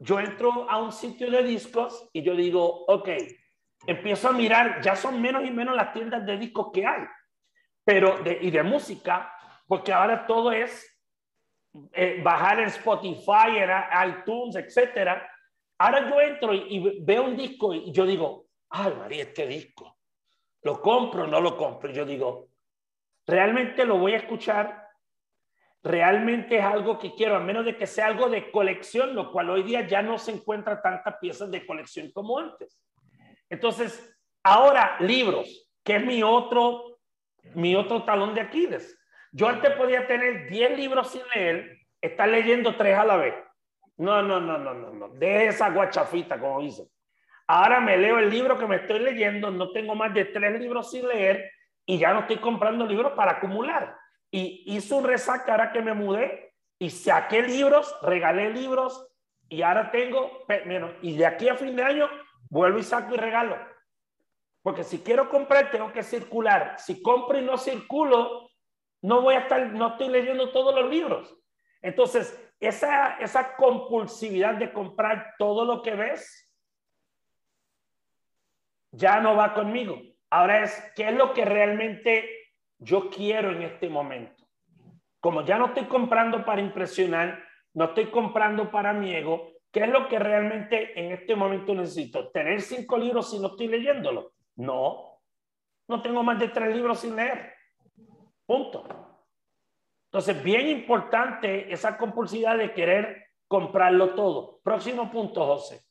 yo entro a un sitio de discos y yo digo, ok, empiezo a mirar, ya son menos y menos las tiendas de discos que hay, pero de, y de música, porque ahora todo es eh, bajar en Spotify, en iTunes, etcétera. Ahora yo entro y, veo un disco y yo digo, ay María, este disco, ¿lo compro o no lo compro? yo digo, ¿realmente lo voy a escuchar? ¿Realmente es algo que quiero? A menos de que sea algo de colección, lo cual hoy día ya no se encuentra tantas piezas de colección como antes. Entonces, ahora libros, que es mi otro, mi otro talón de Aquiles. Yo antes podía tener 10 libros sin leer, estar leyendo tres a la vez. No, no, no, no, no, no. De esa guachafita, como dice. Ahora me leo el libro que me estoy leyendo, no tengo más de tres libros sin leer y ya no estoy comprando libros para acumular. Y hice un resaca ahora que me mudé y saqué libros, regalé libros y ahora tengo, menos, y de aquí a fin de año vuelvo y saco y regalo. Porque si quiero comprar, tengo que circular. Si compro y no circulo, no voy a estar, no estoy leyendo todos los libros. Entonces, esa, esa compulsividad de comprar todo lo que ves ya no va conmigo. Ahora es, ¿qué es lo que realmente yo quiero en este momento? Como ya no estoy comprando para impresionar, no estoy comprando para mi ego, ¿qué es lo que realmente en este momento necesito? ¿Tener cinco libros si no estoy leyéndolo? No, no tengo más de tres libros sin leer. Punto. Entonces, bien importante esa compulsividad de querer comprarlo todo. Próximo punto, José.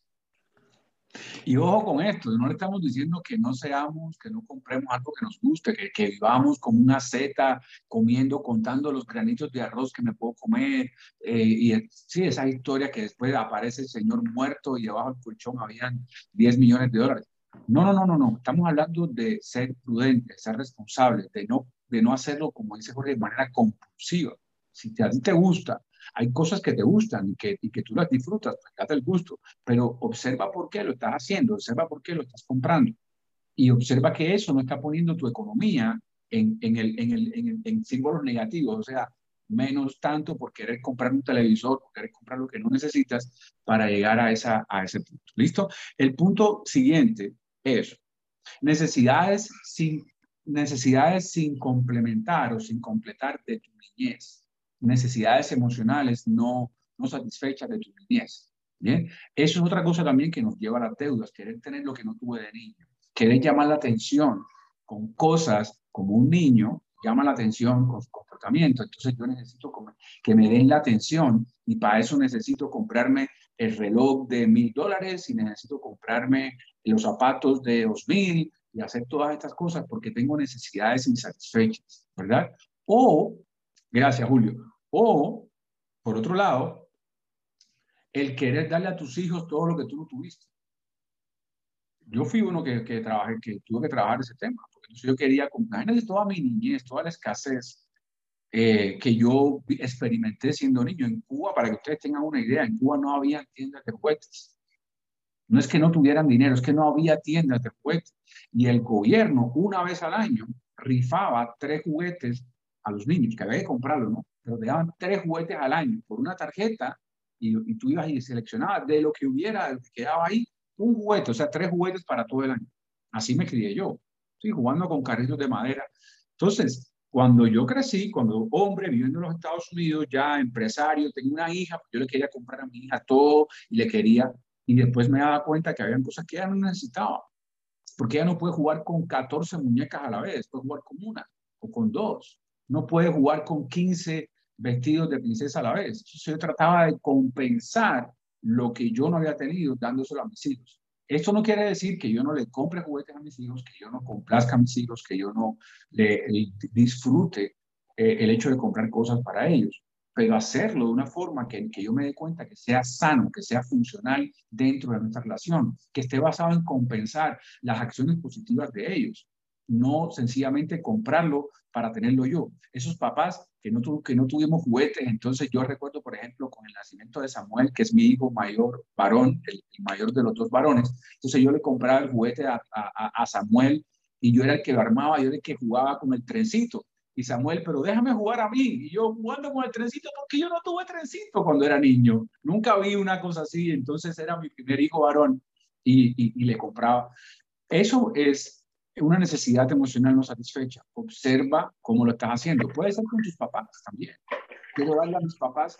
Y ojo con esto, no le estamos diciendo que no seamos, que no compremos algo que nos guste, que, que vivamos como una seta comiendo, contando los granitos de arroz que me puedo comer. Eh, y sí, esa historia que después aparece el señor muerto y debajo del colchón habían 10 millones de dólares. No, no, no, no, no. Estamos hablando de ser prudentes, ser responsables, de no de no hacerlo, como dice Jorge, de manera compulsiva. Si te, a ti te gusta, hay cosas que te gustan y que, y que tú las disfrutas, pues date el gusto, pero observa por qué lo estás haciendo, observa por qué lo estás comprando y observa que eso no está poniendo tu economía en, en, el, en, el, en, en símbolos negativos, o sea, menos tanto por querer comprar un televisor, por querer comprar lo que no necesitas para llegar a, esa, a ese punto. ¿Listo? El punto siguiente es necesidades sin necesidades sin complementar o sin completar de tu niñez, necesidades emocionales no, no satisfechas de tu niñez. Bien, eso es otra cosa también que nos lleva a las deudas, querer tener lo que no tuve de niño, querer llamar la atención con cosas como un niño llama la atención con su comportamiento. Entonces yo necesito que me den la atención y para eso necesito comprarme el reloj de mil dólares y necesito comprarme los zapatos de dos mil y hacer todas estas cosas porque tengo necesidades insatisfechas, ¿verdad? O, gracias Julio, o, por otro lado, el querer darle a tus hijos todo lo que tú no tuviste. Yo fui uno que, trabajé, que tuve que trabajar ese tema, porque yo quería, imagínate toda mi niñez, toda la escasez eh, que yo experimenté siendo niño en Cuba, para que ustedes tengan una idea, en Cuba no había tiendas de juguetes. No es que no tuvieran dinero, es que no había tiendas de juguetes. Y el gobierno, una vez al año, rifaba tres juguetes a los niños, que había que comprarlo, ¿no? Pero te daban tres juguetes al año por una tarjeta y, y tú ibas y seleccionabas de lo que hubiera, quedaba ahí, un juguete, o sea, tres juguetes para todo el año. Así me crié yo, sí, jugando con carritos de madera. Entonces, cuando yo crecí, cuando hombre viviendo en los Estados Unidos, ya empresario, tengo una hija, pues yo le quería comprar a mi hija todo y le quería y después me daba cuenta que había cosas que ella no necesitaba, porque ella no puede jugar con 14 muñecas a la vez, puede jugar con una o con dos, no puede jugar con 15 vestidos de princesa a la vez. Yo trataba de compensar lo que yo no había tenido dándoselo a mis hijos. Esto no quiere decir que yo no le compre juguetes a mis hijos, que yo no complazca a mis hijos, que yo no le, disfrute eh, el hecho de comprar cosas para ellos pero hacerlo de una forma que, que yo me dé cuenta que sea sano, que sea funcional dentro de nuestra relación, que esté basado en compensar las acciones positivas de ellos, no sencillamente comprarlo para tenerlo yo. Esos papás que no, que no tuvimos juguetes, entonces yo recuerdo, por ejemplo, con el nacimiento de Samuel, que es mi hijo mayor varón, el, mayor de los dos varones, entonces yo le compraba el juguete a, a, a Samuel y yo era el que lo armaba, yo era el que jugaba con el trencito y Samuel, pero déjame jugar a mí. Y yo jugando con el trencito, porque yo no tuve trencito cuando era niño. Nunca vi una cosa así. Entonces era mi primer hijo varón y, y, le compraba. Eso es una necesidad emocional no satisfecha. Observa cómo lo estás haciendo. Puede ser con tus papás también. Quiero darle a mis papás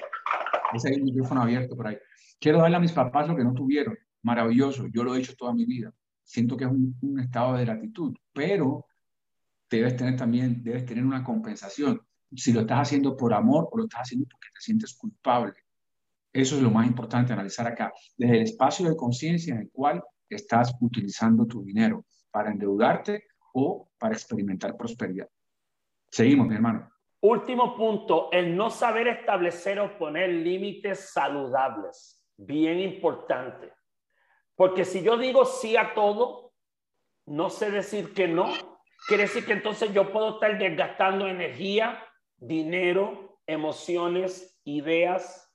Ese hay un micrófono abierto por ahí. Quiero darle a mis papás lo que no tuvieron. Maravilloso. Yo lo he hecho toda mi vida. Siento que es un, un estado de gratitud, pero debes tener también, debes tener una compensación. Si lo estás haciendo por amor o lo estás haciendo porque te sientes culpable. Eso es lo más importante analizar acá, desde el espacio de conciencia en el cual estás utilizando tu dinero para endeudarte o para experimentar prosperidad. Seguimos, mi hermano. Último punto, el no saber establecer o poner límites saludables. Bien importante. Porque si yo digo sí a todo, no sé decir que no, quiere decir que entonces yo puedo estar desgastando energía, dinero, emociones, ideas,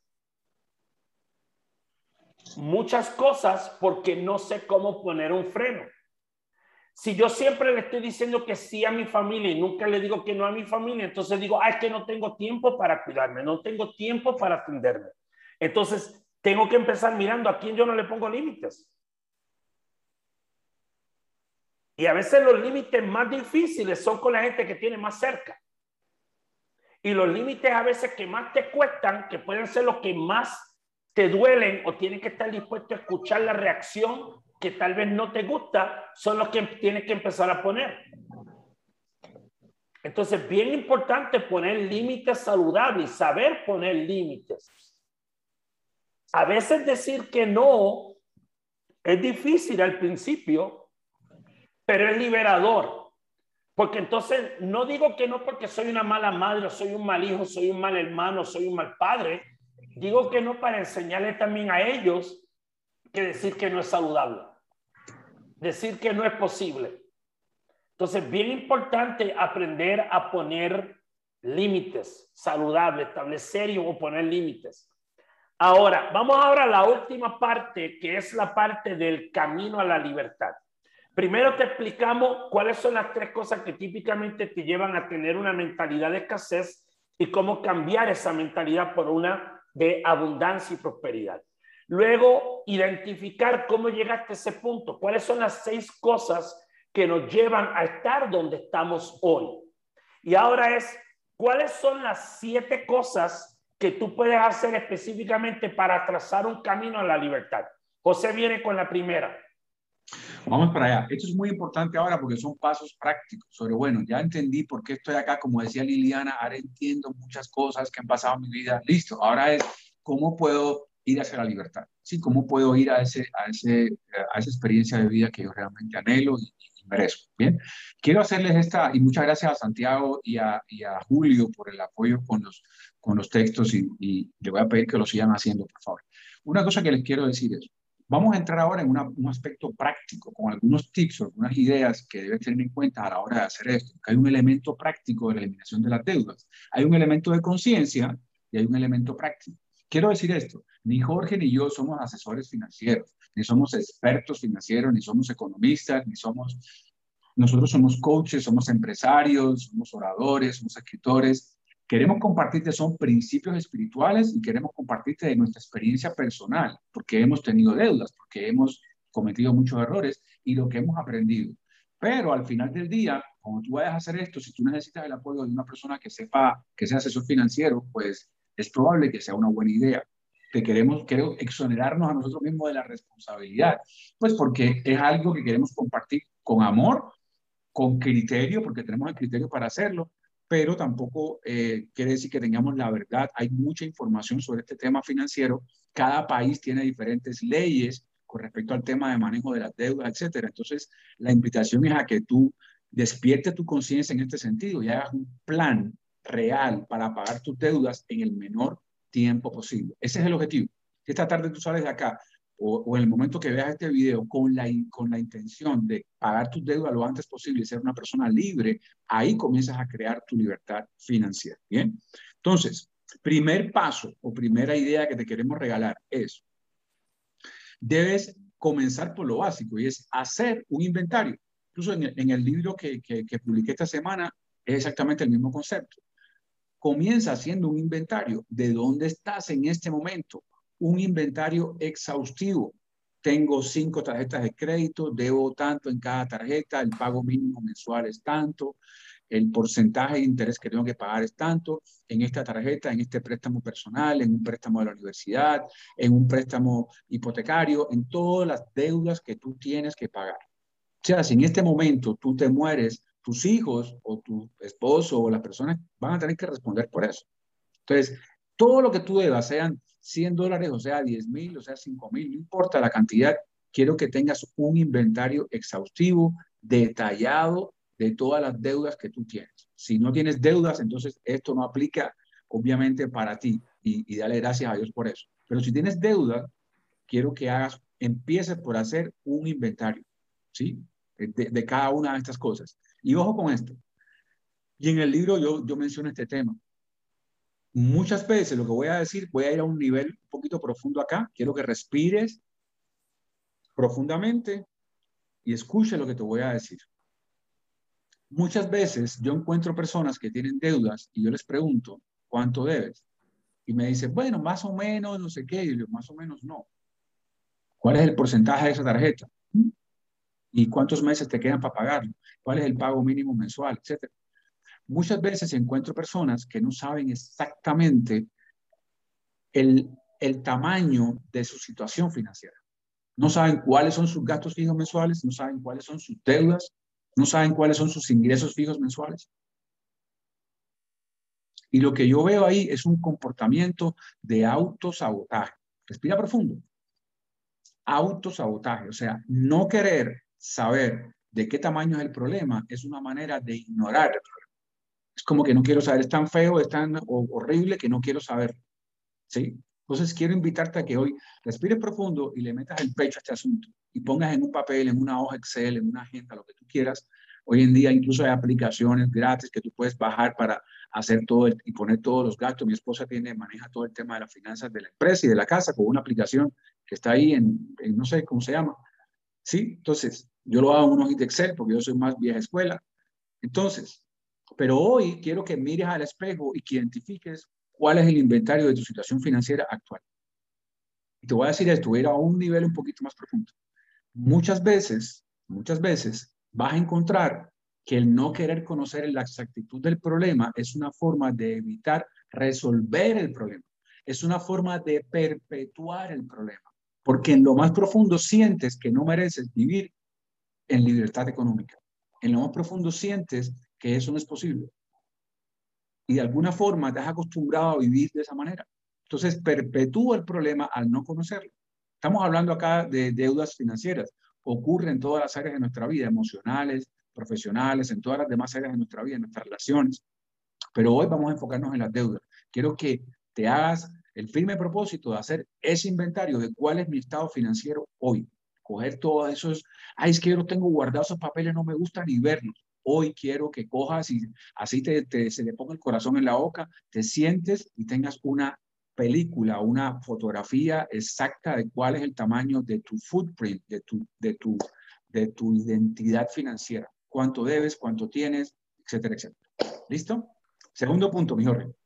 muchas cosas porque no sé cómo poner un freno. Si yo siempre le estoy diciendo que sí a mi familia y nunca le digo que no a mi familia, entonces digo, ah, es que no tengo tiempo para cuidarme, no tengo tiempo para atenderme. Entonces, tengo que empezar mirando a quién yo no le pongo límites. Y a veces los límites más difíciles son con la gente que tiene más cerca. Y los límites a veces que más te cuestan, que pueden ser los que más te duelen o tienes que estar dispuesto a escuchar la reacción que tal vez no te gusta, son los que tienes que empezar a poner. Entonces, bien importante poner límites saludables, saber poner límites. A veces decir que no es difícil al principio, pero es liberador. Porque entonces no digo que no porque soy una mala madre, soy un mal hijo, soy un mal hermano, soy un mal padre, Digo que no para enseñarle también a ellos que decir que no es saludable. Decir que no es posible. Entonces, bien importante aprender a poner límites saludables, establecer o poner límites. Ahora, vamos ahora a la última parte, que es la parte del camino a la libertad. Primero te explicamos cuáles son las tres cosas que típicamente te llevan a tener una mentalidad de escasez y cómo cambiar esa mentalidad por una de abundancia y prosperidad. Luego, identificar cómo llegaste a ese punto, cuáles son las seis cosas que nos llevan a estar donde estamos hoy. Y ahora es, ¿cuáles son las siete cosas que tú puedes hacer específicamente para trazar un camino a la libertad? José viene con la primera. Vamos para allá. Esto es muy importante ahora porque son pasos prácticos sobre, bueno, ya entendí por qué estoy acá, como decía Liliana, ahora entiendo muchas cosas que han pasado en mi vida. Listo, ahora es cómo puedo ir hacia la libertad, ¿sí? ¿Cómo puedo ir a, ese, a, ese, a esa experiencia de vida que yo realmente anhelo y, merezco? Bien, quiero hacerles esta, y muchas gracias a Santiago y a, y a Julio por el apoyo con los, con los textos y, y le voy a pedir que lo sigan haciendo, por favor. Una cosa que les quiero decir es, Vamos a entrar ahora en un aspecto práctico, con algunos tips o algunas ideas que debes tener en cuenta a la hora de hacer esto. Hay un elemento práctico de la eliminación de las deudas. Hay un elemento de conciencia y hay un elemento práctico. Quiero decir esto, ni Jorge ni yo somos asesores financieros, ni somos expertos financieros, ni somos economistas, ni somos... Nosotros somos coaches, somos empresarios, somos oradores, somos escritores, Queremos compartirte son principios espirituales y queremos compartirte de nuestra experiencia personal, porque hemos tenido deudas, porque hemos cometido muchos errores y lo que hemos aprendido. Pero al final del día, cuando tú vayas a hacer esto, si tú necesitas el apoyo de una persona que sepa, que sea asesor financiero, pues es probable que sea una buena idea. Que queremos, queremos exonerarnos a nosotros mismos de la responsabilidad, pues porque es algo que queremos compartir con amor, con criterio, porque tenemos el criterio para hacerlo, pero tampoco eh, quiere decir que tengamos la verdad. Hay mucha información sobre este tema financiero. Cada país tiene diferentes leyes con respecto al tema de manejo de las deudas, etcétera. Entonces, la invitación es a que tú despiertes tu conciencia en este sentido y hagas un plan real para pagar tus deudas en el menor tiempo posible. Ese es el objetivo. Si esta tarde tú sales de acá o, en el momento que veas este video con la, con la intención de pagar tus deudas lo antes posible y ser una persona libre, ahí comienzas a crear tu libertad financiera. Bien. Entonces, primer paso o primera idea que te queremos regalar es, debes comenzar por lo básico y es hacer un inventario. Incluso en el, en el libro que, que, que publiqué esta semana es exactamente el mismo concepto. Comienza haciendo un inventario de dónde estás en este momento, un inventario exhaustivo. Tengo cinco tarjetas de crédito, debo tanto en cada tarjeta, el pago mínimo mensual es tanto, el porcentaje de interés que tengo que pagar es tanto en esta tarjeta, en este préstamo personal, en un préstamo de la universidad, en un préstamo hipotecario, en todas las deudas que tú tienes que pagar. O sea, si en este momento tú te mueres, tus hijos o tu esposo o las personas van a tener que responder por eso. Entonces, todo lo que tú debas, sean 100 dólares, o sea, 10 mil, o sea, 5 mil, no importa la cantidad, quiero que tengas un inventario exhaustivo, detallado de todas las deudas que tú tienes. Si no tienes deudas, entonces esto no aplica obviamente para ti y, dale gracias a Dios por eso. Pero si tienes deuda, quiero que hagas, empieces por hacer un inventario, ¿sí? De, cada una de estas cosas. Y ojo con esto. Y en el libro yo, yo menciono este tema. Muchas veces lo que voy a decir, voy a ir a un nivel un poquito profundo acá. Quiero que respires profundamente y escuche lo que te voy a decir. Muchas veces yo encuentro personas que tienen deudas y yo les pregunto, ¿cuánto debes? Y me dicen, bueno, más o menos, no sé qué. Y yo, más o menos no. ¿Cuál es el porcentaje de esa tarjeta? ¿Y cuántos meses te quedan para pagarlo? ¿Cuál es el pago mínimo mensual? Etcétera. Muchas veces encuentro personas que no saben exactamente el, el tamaño de su situación financiera. No saben cuáles son sus gastos fijos mensuales, no saben cuáles son sus deudas, no saben cuáles son sus ingresos fijos mensuales. Y lo que yo veo ahí es un comportamiento de autosabotaje. Respira profundo. Autosabotaje, o sea, no querer saber de qué tamaño es el problema es una manera de ignorar. Es como que no quiero saber, es tan feo, es tan horrible que no quiero saber. ¿Sí? Entonces quiero invitarte a que hoy respires profundo y le metas el pecho a este asunto y pongas en un papel, en una hoja Excel, en una agenda, lo que tú quieras. Hoy en día incluso hay aplicaciones gratis que tú puedes bajar para hacer todo y poner todos los gastos. Mi esposa tiene, maneja todo el tema de las finanzas de la empresa y de la casa con una aplicación que está ahí en, no sé cómo se llama. Sí, entonces yo lo hago en un hojita Excel porque yo soy más vieja escuela. Entonces, pero hoy quiero que mires al espejo y que identifiques cuál es el inventario de tu situación financiera actual. Y te voy a decir esto, ir a un nivel un poquito más profundo. Muchas veces, muchas veces vas a encontrar que el no querer conocer la exactitud del problema es una forma de evitar resolver el problema. Es una forma de perpetuar el problema. Porque en lo más profundo sientes que no mereces vivir en libertad económica. En lo más profundo sientes que eso no es posible. Y de alguna forma te has acostumbrado a vivir de esa manera. Entonces perpetúa el problema al no conocerlo. Estamos hablando acá de deudas financieras. Ocurre en todas las áreas de nuestra vida, emocionales, profesionales, en todas las demás áreas de nuestra vida, en nuestras relaciones. Pero hoy vamos a enfocarnos en las deudas. Quiero que te hagas el firme propósito de hacer ese inventario de cuál es mi estado financiero hoy. Coger todos esos, ay, es que yo tengo guardados esos papeles, no me gusta ni verlos. Hoy quiero que cojas y así te, se le ponga el corazón en la boca, te sientes y tengas una película, una fotografía exacta de cuál es el tamaño de tu footprint, de tu, de tu, de tu identidad financiera. Cuánto debes, cuánto tienes, etcétera, etcétera. ¿Listo? Segundo punto, mi Jorge.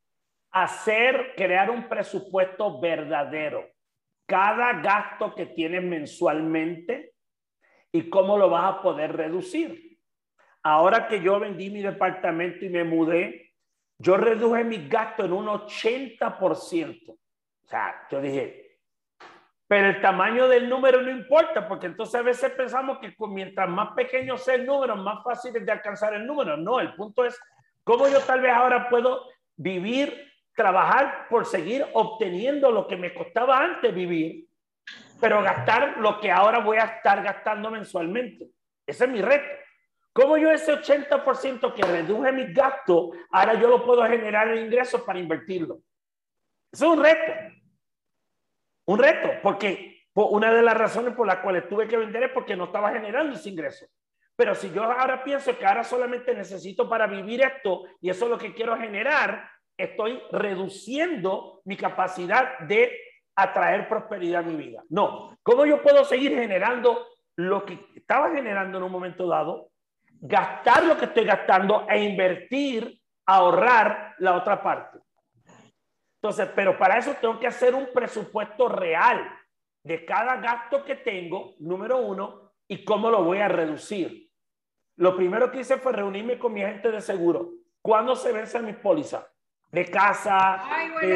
Hacer, crear un presupuesto verdadero. Cada gasto que tienes mensualmente y cómo lo vas a poder reducir. Ahora que yo vendí mi departamento y me mudé, yo reduje mis gastos en un 80%. O sea, yo dije, pero el tamaño del número no importa, porque entonces a veces pensamos que mientras más pequeño sea el número, más fácil es de alcanzar el número. No, el punto es cómo yo tal vez ahora puedo vivir, trabajar por seguir obteniendo lo que me costaba antes vivir, pero gastar lo que ahora voy a estar gastando mensualmente. Ese es mi reto. ¿Cómo yo ese 80% que reduje mis gastos, ahora yo lo puedo generar en ingresos para invertirlo? Eso es un reto. Un reto, porque una de las razones por las cuales tuve que vender es porque no estaba generando ese ingreso. Pero si yo ahora pienso que ahora solamente necesito para vivir esto y eso es lo que quiero generar, estoy reduciendo mi capacidad de atraer prosperidad a mi vida. No, ¿cómo yo puedo seguir generando lo que estaba generando en un momento dado gastar lo que estoy gastando e invertir, ahorrar la otra parte. Entonces, pero para eso tengo que hacer un presupuesto real de cada gasto que tengo, número uno, y cómo lo voy a reducir. lo primero que hice fue reunirme con mi agente de seguro. ¿Cuándo se vence mi póliza? De casa, Ay, de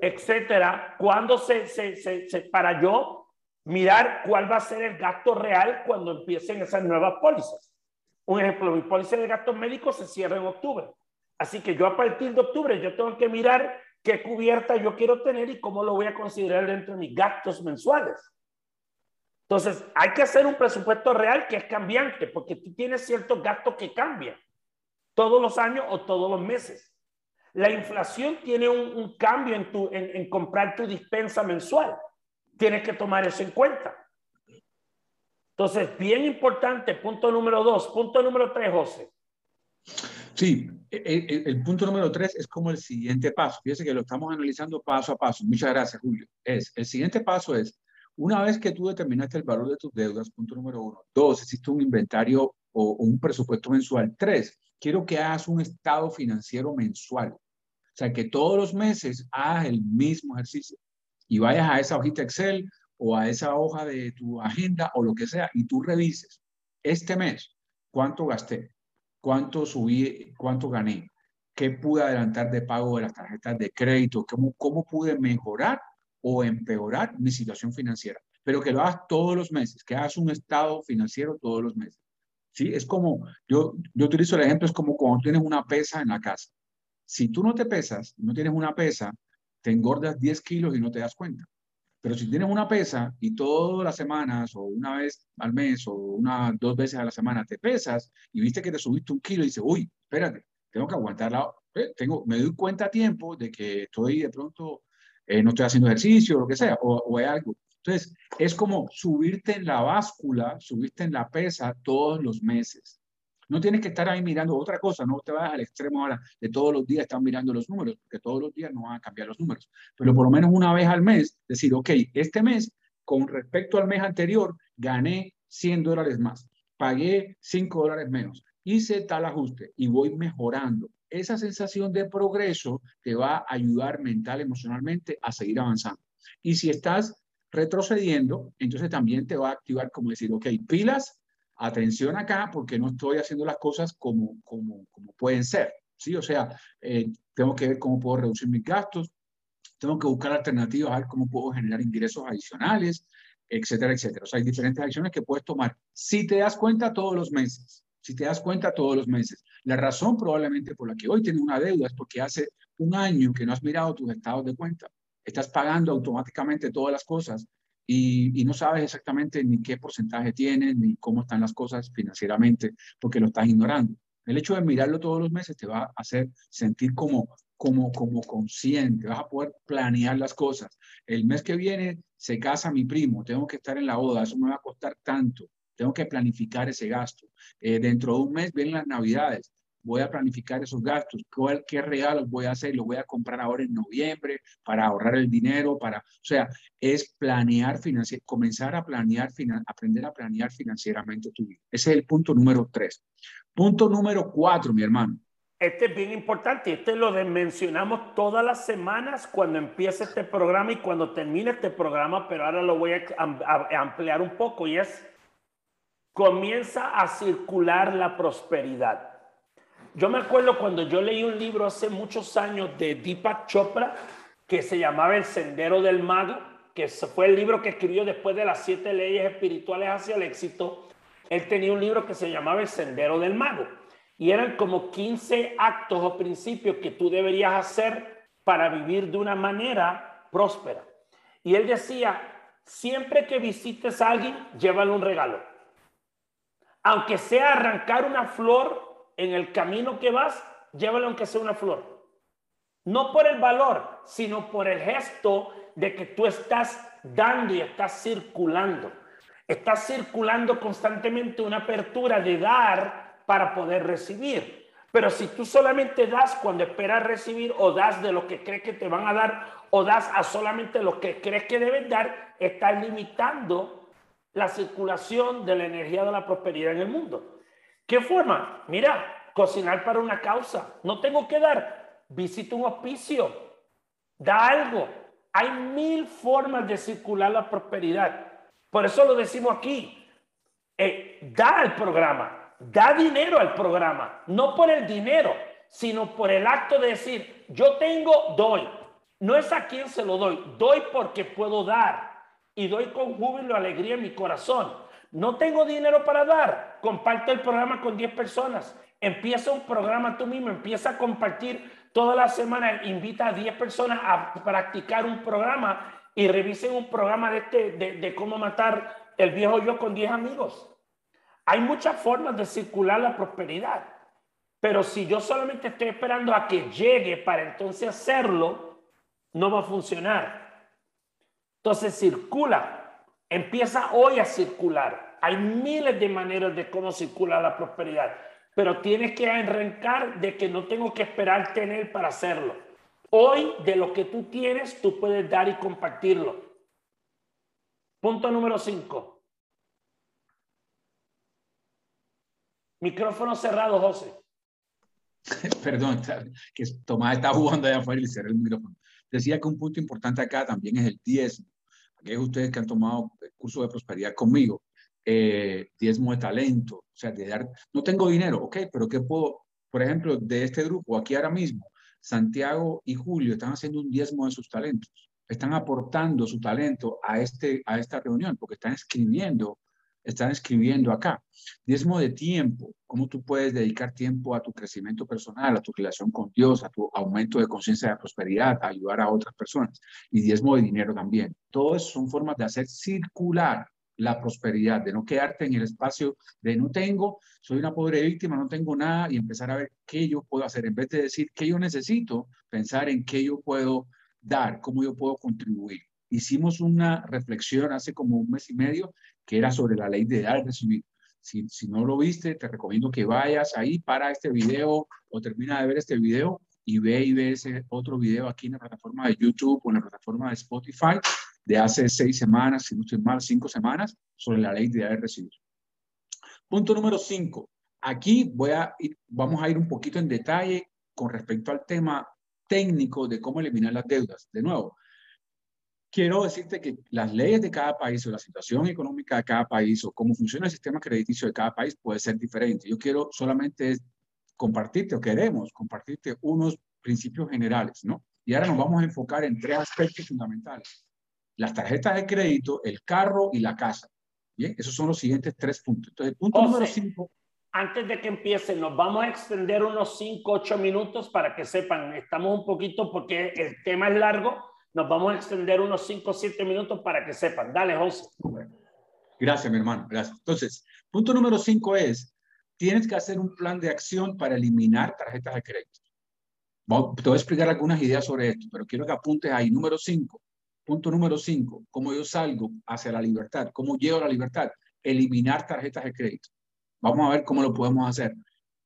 etcétera. ¿Cuándo se, se, se, se- para yo mirar cuál va a ser el gasto real cuando empiecen esas nuevas pólizas? Un ejemplo, mi póliza de gastos médicos se cierra en octubre. Así que yo a partir de octubre yo tengo que mirar qué cubierta yo quiero tener y cómo lo voy a considerar dentro de mis gastos mensuales. Entonces, hay que hacer un presupuesto real que es cambiante, porque tú tienes ciertos gastos que cambian todos los años o todos los meses. La inflación tiene un, cambio en, tu, en, comprar tu dispensa mensual. Tienes que tomar eso en cuenta. Entonces, bien importante, punto número dos. Punto número tres, José. Sí, el, el- el punto número tres es como el siguiente paso. Fíjese que lo estamos analizando paso a paso. Muchas gracias, Julio. Es, el siguiente paso es, una vez que tú determinaste el valor de tus deudas, punto número uno. Dos, existe un inventario o un presupuesto mensual. Tres, quiero que hagas un estado financiero mensual. O sea, que todos los meses hagas el mismo ejercicio y vayas a esa hojita Excel o a esa hoja de tu agenda o lo que sea y tú revises este mes cuánto gasté, cuánto subí, cuánto gané, qué pude adelantar de pago de las tarjetas de crédito, cómo, cómo pude mejorar o empeorar mi situación financiera. Pero que lo hagas todos los meses, que hagas un estado financiero todos los meses. ¿Sí? Es como, yo, yo utilizo el ejemplo, es como cuando tienes una pesa en la casa. Si tú no te pesas, no tienes una pesa, te engordas 10 kilos y no te das cuenta. Pero si tienes una pesa y todas las semanas o una vez al mes o una dos veces a la semana te pesas y viste que te subiste un kilo y dices, uy, espérate, tengo que aguantar la... eh, tengo, me doy cuenta a tiempo de que estoy de pronto, eh, no estoy haciendo ejercicio o lo que sea, o, o hay algo. Entonces, es como subirte en la báscula, subirte en la pesa todos los meses. No tienes que estar ahí mirando otra cosa, no te vayas al extremo ahora de todos los días estar mirando los números, porque todos los días no van a cambiar los números. Pero por lo menos una vez al mes, decir, ok, este mes, con respecto al mes anterior, gané 100 dólares más, pagué 5 dólares menos, hice tal ajuste y voy mejorando. Esa sensación de progreso te va a ayudar mental, emocionalmente a seguir avanzando. Y si estás retrocediendo, entonces también te va a activar como decir, ok, pilas, atención acá porque no estoy haciendo las cosas como, como, como pueden ser. ¿sí? O sea, eh, tengo que ver cómo puedo reducir mis gastos, tengo que buscar alternativas a ver cómo puedo generar ingresos adicionales, etcétera, etcétera. O sea, hay diferentes acciones que puedes tomar. Si te das cuenta todos los meses, si te das cuenta todos los meses, la razón probablemente por la que hoy tienes una deuda es porque hace un año que no has mirado tus estados de cuenta. Estás pagando automáticamente todas las cosas y, no sabes exactamente ni qué porcentaje tienes, ni cómo están las cosas financieramente, porque lo estás ignorando. El hecho de mirarlo todos los meses te va a hacer sentir como, como, como consciente, vas a poder planear las cosas. El mes que viene se casa mi primo, tengo que estar en la boda, eso me va a costar tanto, tengo que planificar ese gasto. Eh, dentro de un mes vienen las navidades, voy a planificar esos gastos, ¿Cuál, qué regalos voy a hacer, los voy a comprar ahora en noviembre para ahorrar el dinero, para, o sea, es planear financiar, comenzar a planear, finan, aprender a planear financieramente tu vida. Ese es el punto número tres. Punto número cuatro, mi hermano. Este es bien importante, este lo mencionamos todas las semanas cuando empieza este programa y cuando termine este programa, pero ahora lo voy a, a, a ampliar un poco y es, comienza a circular la prosperidad. Yo me acuerdo cuando yo leí un libro hace muchos años de Deepak Chopra que se llamaba El Sendero del Mago, que fue el libro que escribió después de las siete leyes espirituales hacia el éxito. Él tenía un libro que se llamaba El Sendero del Mago y eran como 15 actos o principios que tú deberías hacer para vivir de una manera próspera. Y él decía, siempre que visites a alguien, llévale un regalo. Aunque sea arrancar una flor en el camino que vas, llévale aunque sea una flor. No por el valor, sino por el gesto de que tú estás dando y estás circulando. Estás circulando constantemente una apertura de dar para poder recibir. Pero si tú solamente das cuando esperas recibir o das de lo que crees que te van a dar o das a solamente lo que crees que debes dar, estás limitando la circulación de la energía de la prosperidad en el mundo. ¿Qué forma? Mira, cocinar para una causa. No tengo que dar. Visita un hospicio. Da algo. Hay mil formas de circular la prosperidad. Por eso lo decimos aquí. eh, da al programa, da dinero al programa, no por el dinero, sino por el acto de decir, yo tengo, doy. No es a quien se lo doy, doy porque puedo dar y doy con júbilo, alegría en mi corazón. No tengo dinero para dar, comparte el programa con 10 personas. Empieza un programa tú mismo, empieza a compartir toda la semana, invita a 10 personas a practicar un programa y revisen un programa de, este, de, cómo matar el viejo yo con 10 amigos. Hay muchas formas de circular la prosperidad, pero si yo solamente estoy esperando a que llegue para entonces hacerlo, no va a funcionar. Entonces circula, empieza hoy a circular. Hay miles de maneras de cómo circula la prosperidad, pero tienes que arrancar de que no tengo que esperar tener para hacerlo. Hoy de lo que tú tienes, tú puedes dar y compartirlo. Punto número 5. Micrófono cerrado, José. Perdón, que Tomás está jugando allá afuera y cerré el micrófono. Decía que un punto importante acá también es el diezmo. Aquellos ustedes que han tomado el curso de prosperidad conmigo, eh, diezmo de talento, o sea, de dar, no tengo dinero, ok, pero ¿qué puedo, por ejemplo, de este grupo, aquí ahora mismo, Santiago y Julio están haciendo un diezmo de sus talentos, están aportando su talento a, este, a esta reunión, porque están escribiendo están escribiendo acá. Diezmo de tiempo, cómo tú puedes dedicar tiempo a tu crecimiento personal, a tu relación con Dios, a tu aumento de conciencia de prosperidad, a ayudar a otras personas. Y diezmo de dinero también. Todas son formas de hacer circular la prosperidad, de no quedarte en el espacio de no tengo, soy una pobre víctima, no tengo nada y empezar a ver qué yo puedo hacer. En vez de decir qué yo necesito, pensar en qué yo puedo dar, cómo yo puedo contribuir. Hicimos una reflexión hace como un mes y medio que era sobre la ley de dar y recibir. Si, si no lo viste, te recomiendo que vayas ahí para este video o termina de ver este video y ve y ve ese otro video aquí en la plataforma de YouTube o en la plataforma de Spotify de hace seis semanas, si no estoy mal, cinco semanas, sobre la ley de dar y recibir. Punto número cinco. Aquí voy a ir, vamos a ir un poquito en detalle con respecto al tema técnico de cómo eliminar las deudas. De nuevo, quiero decirte que las leyes de cada país o la situación económica de cada país o cómo funciona el sistema crediticio de cada país puede ser diferente. Yo quiero solamente compartirte o queremos compartirte unos principios generales, ¿no? Y ahora nos vamos a enfocar en tres aspectos fundamentales. Las tarjetas de crédito, el carro y la casa. Bien, esos son los siguientes tres puntos. Entonces, el punto número cinco. Antes de que empiece, nos vamos a extender unos cinco, ocho minutos para que sepan, estamos un poquito porque el tema es largo, nos vamos a extender unos 5 o 7 minutos para que sepan. Dale, José. Gracias, mi hermano. Gracias. Entonces, punto número 5 es, tienes que hacer un plan de acción para eliminar tarjetas de crédito. Te voy a explicar algunas ideas sobre esto, pero quiero que apuntes ahí. Número 5. Punto número 5. ¿Cómo yo salgo hacia la libertad? ¿Cómo llego a la libertad? Eliminar tarjetas de crédito. Vamos a ver cómo lo podemos hacer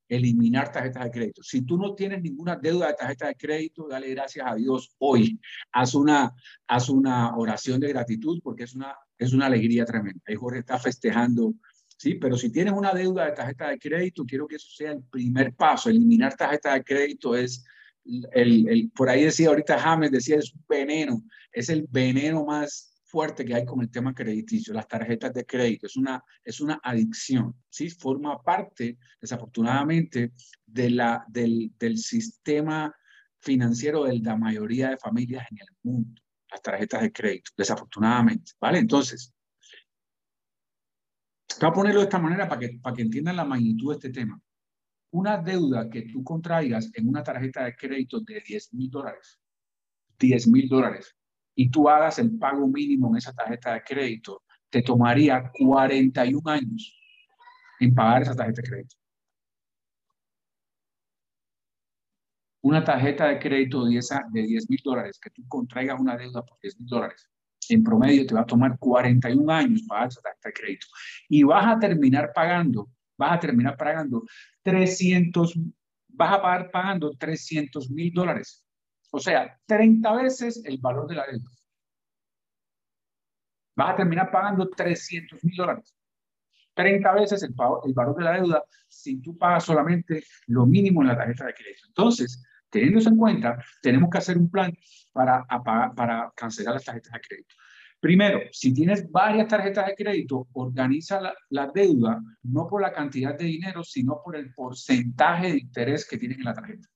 eliminar tarjetas de crédito. Si tú no tienes ninguna deuda de tarjeta de crédito, dale gracias a Dios hoy. Haz una, haz una oración de gratitud porque es una, es una alegría tremenda. Ahí Jorge está festejando, ¿sí? Pero si tienes una deuda de tarjeta de crédito, quiero que eso sea el primer paso. Eliminar tarjeta de crédito es, el, el por ahí decía ahorita James, decía, es veneno, es el veneno más fuerte que hay con el tema crediticio, las tarjetas de crédito, es una, es una adicción, ¿sí? Forma parte, desafortunadamente, de la, del, sistema financiero de la mayoría de familias en el mundo, las tarjetas de crédito, desafortunadamente, ¿vale? Entonces, voy a ponerlo de esta manera para que, para que entiendan la magnitud de este tema. Una deuda que tú contraigas en una tarjeta de crédito de 10 mil dólares, 10 mil dólares, y tú hagas el pago mínimo en esa tarjeta de crédito, te tomaría 41 años en pagar esa tarjeta de crédito. Una tarjeta de crédito de 10 mil dólares, que tú contraigas una deuda por 10 mil dólares, en promedio te va a tomar 41 años pagar esa tarjeta de crédito. Y vas a terminar pagando, vas a terminar pagando 300, vas a pagar pagando 300 mil dólares o sea, 30 veces el valor de la deuda. Vas a terminar pagando 300 mil dólares. 30 veces el, el valor de la deuda si tú pagas solamente lo mínimo en la tarjeta de crédito. Entonces, teniendo eso en cuenta, tenemos que hacer un plan para, para cancelar las tarjetas de crédito. Primero, si tienes varias tarjetas de crédito, organiza la, la, deuda no por la cantidad de dinero, sino por el porcentaje de interés que tienes en la tarjeta.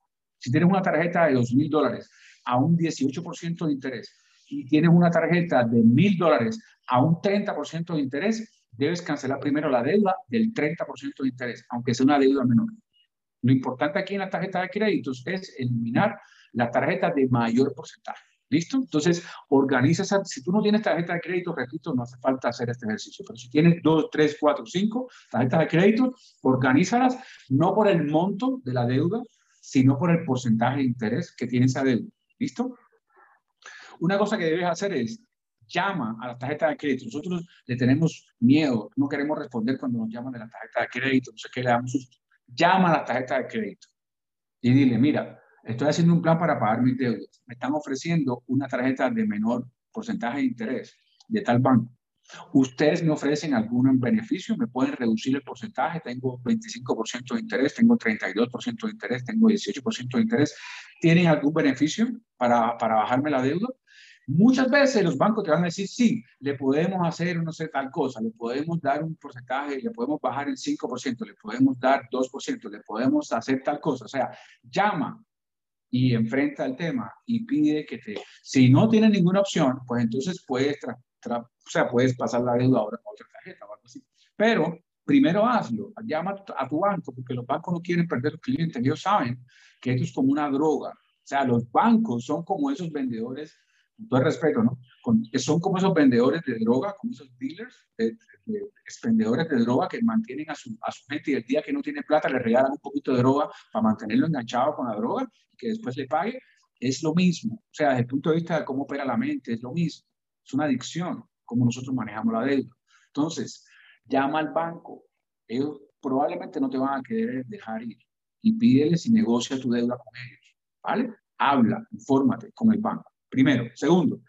Si tienes una tarjeta de dos mil dólares a un 18% de interés y tienes una tarjeta de mil dólares a un 30% de interés, debes cancelar primero la deuda del 30% de interés, aunque sea una deuda menor. Lo importante aquí en la tarjeta de créditos es eliminar la tarjeta de mayor porcentaje. ¿Listo? Entonces, organiza esa, si tú no tienes tarjeta de crédito, repito, no hace falta hacer este ejercicio, pero si tienes dos, tres, cuatro, cinco tarjetas de crédito, organízalas no por el monto de la deuda, sino por el porcentaje de interés que tiene esa deuda. ¿Listo? Una cosa que debes hacer es llama a la tarjeta de crédito. Nosotros le tenemos miedo, no queremos responder cuando nos llaman de la tarjeta de crédito, no sé qué le damos Llama a la tarjeta de crédito y dile, mira, estoy haciendo un plan para pagar mis deudas. Me están ofreciendo una tarjeta de menor porcentaje de interés de tal banco. Ustedes me ofrecen algún beneficio, me pueden reducir el porcentaje, tengo 25% de interés, tengo 32% de interés, tengo 18% de interés. ¿Tienen algún beneficio para, para bajarme la deuda? Muchas veces los bancos te van a decir, sí, le podemos hacer no sé tal cosa, le podemos dar un porcentaje, le podemos bajar el 5%, le podemos dar 2%, le podemos hacer tal cosa. O sea, llama y enfrenta el tema y pide que te, si no tiene ninguna opción, pues entonces puedes, o sea, puedes pasar la deuda ahora con otra tarjeta o algo así. Pero primero hazlo, llama a tu banco, porque los bancos no quieren perder los clientes, ellos saben que esto es como una droga. O sea, los bancos son como esos vendedores con todo el respeto, ¿no? que son como esos vendedores de droga, como esos dealers, de, vendedores de droga que mantienen a su, a su gente y el día que no tiene plata le regalan un poquito de droga para mantenerlo enganchado con la droga y que después le pague. Es lo mismo. O sea, desde el punto de vista de cómo opera la mente, es lo mismo. Es una adicción, como nosotros manejamos la deuda. Entonces, llama al banco. Ellos probablemente no te van a querer dejar ir y pídeles y negocia tu deuda con ellos. ¿Vale? Habla, infórmate con el banco. Primero. Segundo,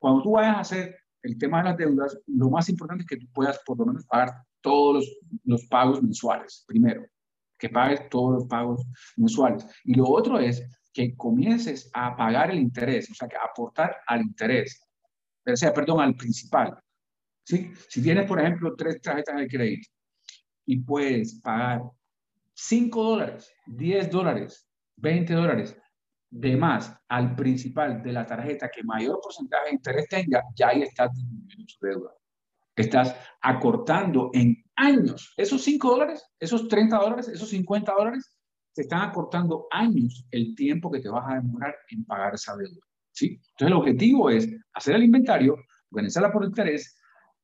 cuando tú vayas a hacer el tema de las deudas, lo más importante es que tú puedas por lo menos pagar todos los, los pagos mensuales. Primero, que pagues todos los pagos mensuales. Y lo otro es que comiences a pagar el interés, o sea, que aportar al interés, o sea, perdón, al principal. Si tienes, por ejemplo, tres tarjetas de crédito y puedes pagar 5 dólares, 10 dólares, 20 dólares de más al principal de la tarjeta que mayor porcentaje de interés tenga, ya ahí estás disminuyendo su deuda. Estás acortando en años esos 5 dólares, esos 30 dólares, esos 50 dólares, te están acortando años el tiempo que te vas a demorar en pagar esa deuda. ¿Sí? Entonces el objetivo es hacer el inventario, organizarla por interés,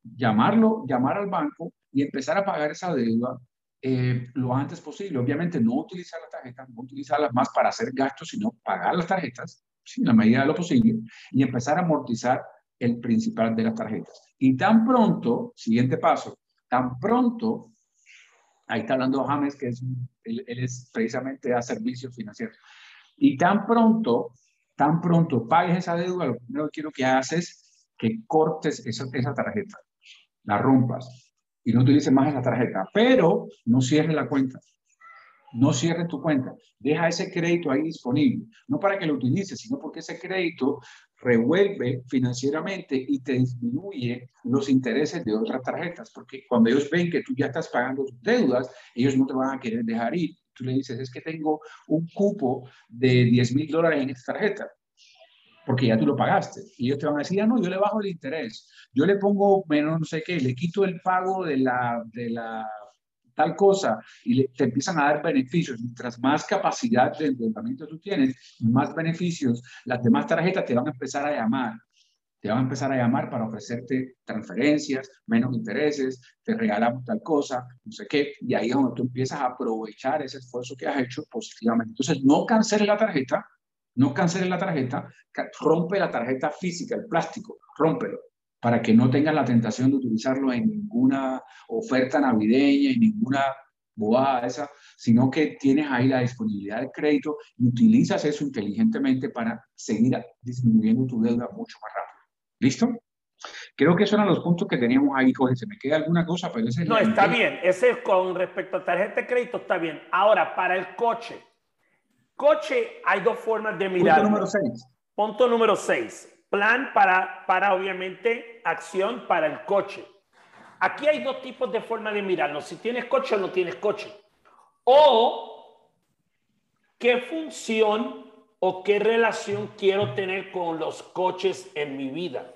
llamarlo, llamar al banco y empezar a pagar esa deuda eh, lo antes posible. Obviamente no utilizar la tarjeta, no utilizarlas más para hacer gastos, sino pagar las tarjetas, en la medida de lo posible, y empezar a amortizar el principal de las tarjetas. Y tan pronto, siguiente paso, tan pronto, ahí está hablando James, que es, él, es precisamente a servicios financieros, y tan pronto, tan pronto pagues esa deuda, lo primero que quiero que hagas es que cortes esa, esa tarjeta, la rompas, y no utilice más esa tarjeta, pero no cierre la cuenta. No cierre tu cuenta. Deja ese crédito ahí disponible. No para que lo utilices, sino porque ese crédito revuelve financieramente y te disminuye los intereses de otras tarjetas. Porque cuando ellos ven que tú ya estás pagando tus deudas, ellos no te van a querer dejar ir. Tú le dices, es que tengo un cupo de 10 mil dólares en esta tarjeta porque ya tú lo pagaste. Y ellos te van a decir, ah, no, yo le bajo el interés, yo le pongo menos no sé qué, le quito el pago de la, de la tal cosa y te empiezan a dar beneficios. Mientras más capacidad de endeudamiento tú tienes, más beneficios, las demás tarjetas te van a empezar a llamar. Te van a empezar a llamar para ofrecerte transferencias, menos intereses, te regalamos tal cosa, no sé qué, y ahí es donde tú empiezas a aprovechar ese esfuerzo que has hecho positivamente. Entonces, no canceles la tarjeta, no canceles la tarjeta, rompe la tarjeta física, el plástico, rómpelo, para que no tengas la tentación de utilizarlo en ninguna oferta navideña, en ninguna bobada esa, sino que tienes ahí la disponibilidad de crédito y utilizas eso inteligentemente para seguir disminuyendo tu deuda mucho más rápido. ¿Listo? Creo que esos eran los puntos que teníamos ahí, Jorge. ¿Se me queda alguna cosa? Pero ese no, está bien. Ese con respecto a tarjeta de crédito está bien. Ahora, para el coche, Coche, hay dos formas de mirar. Punto número 6. Punto número 6. plan para, para obviamente acción para el coche. Aquí hay dos tipos de forma de mirarlo, si tienes coche o no tienes coche. O qué función o qué relación quiero tener con los coches en mi vida.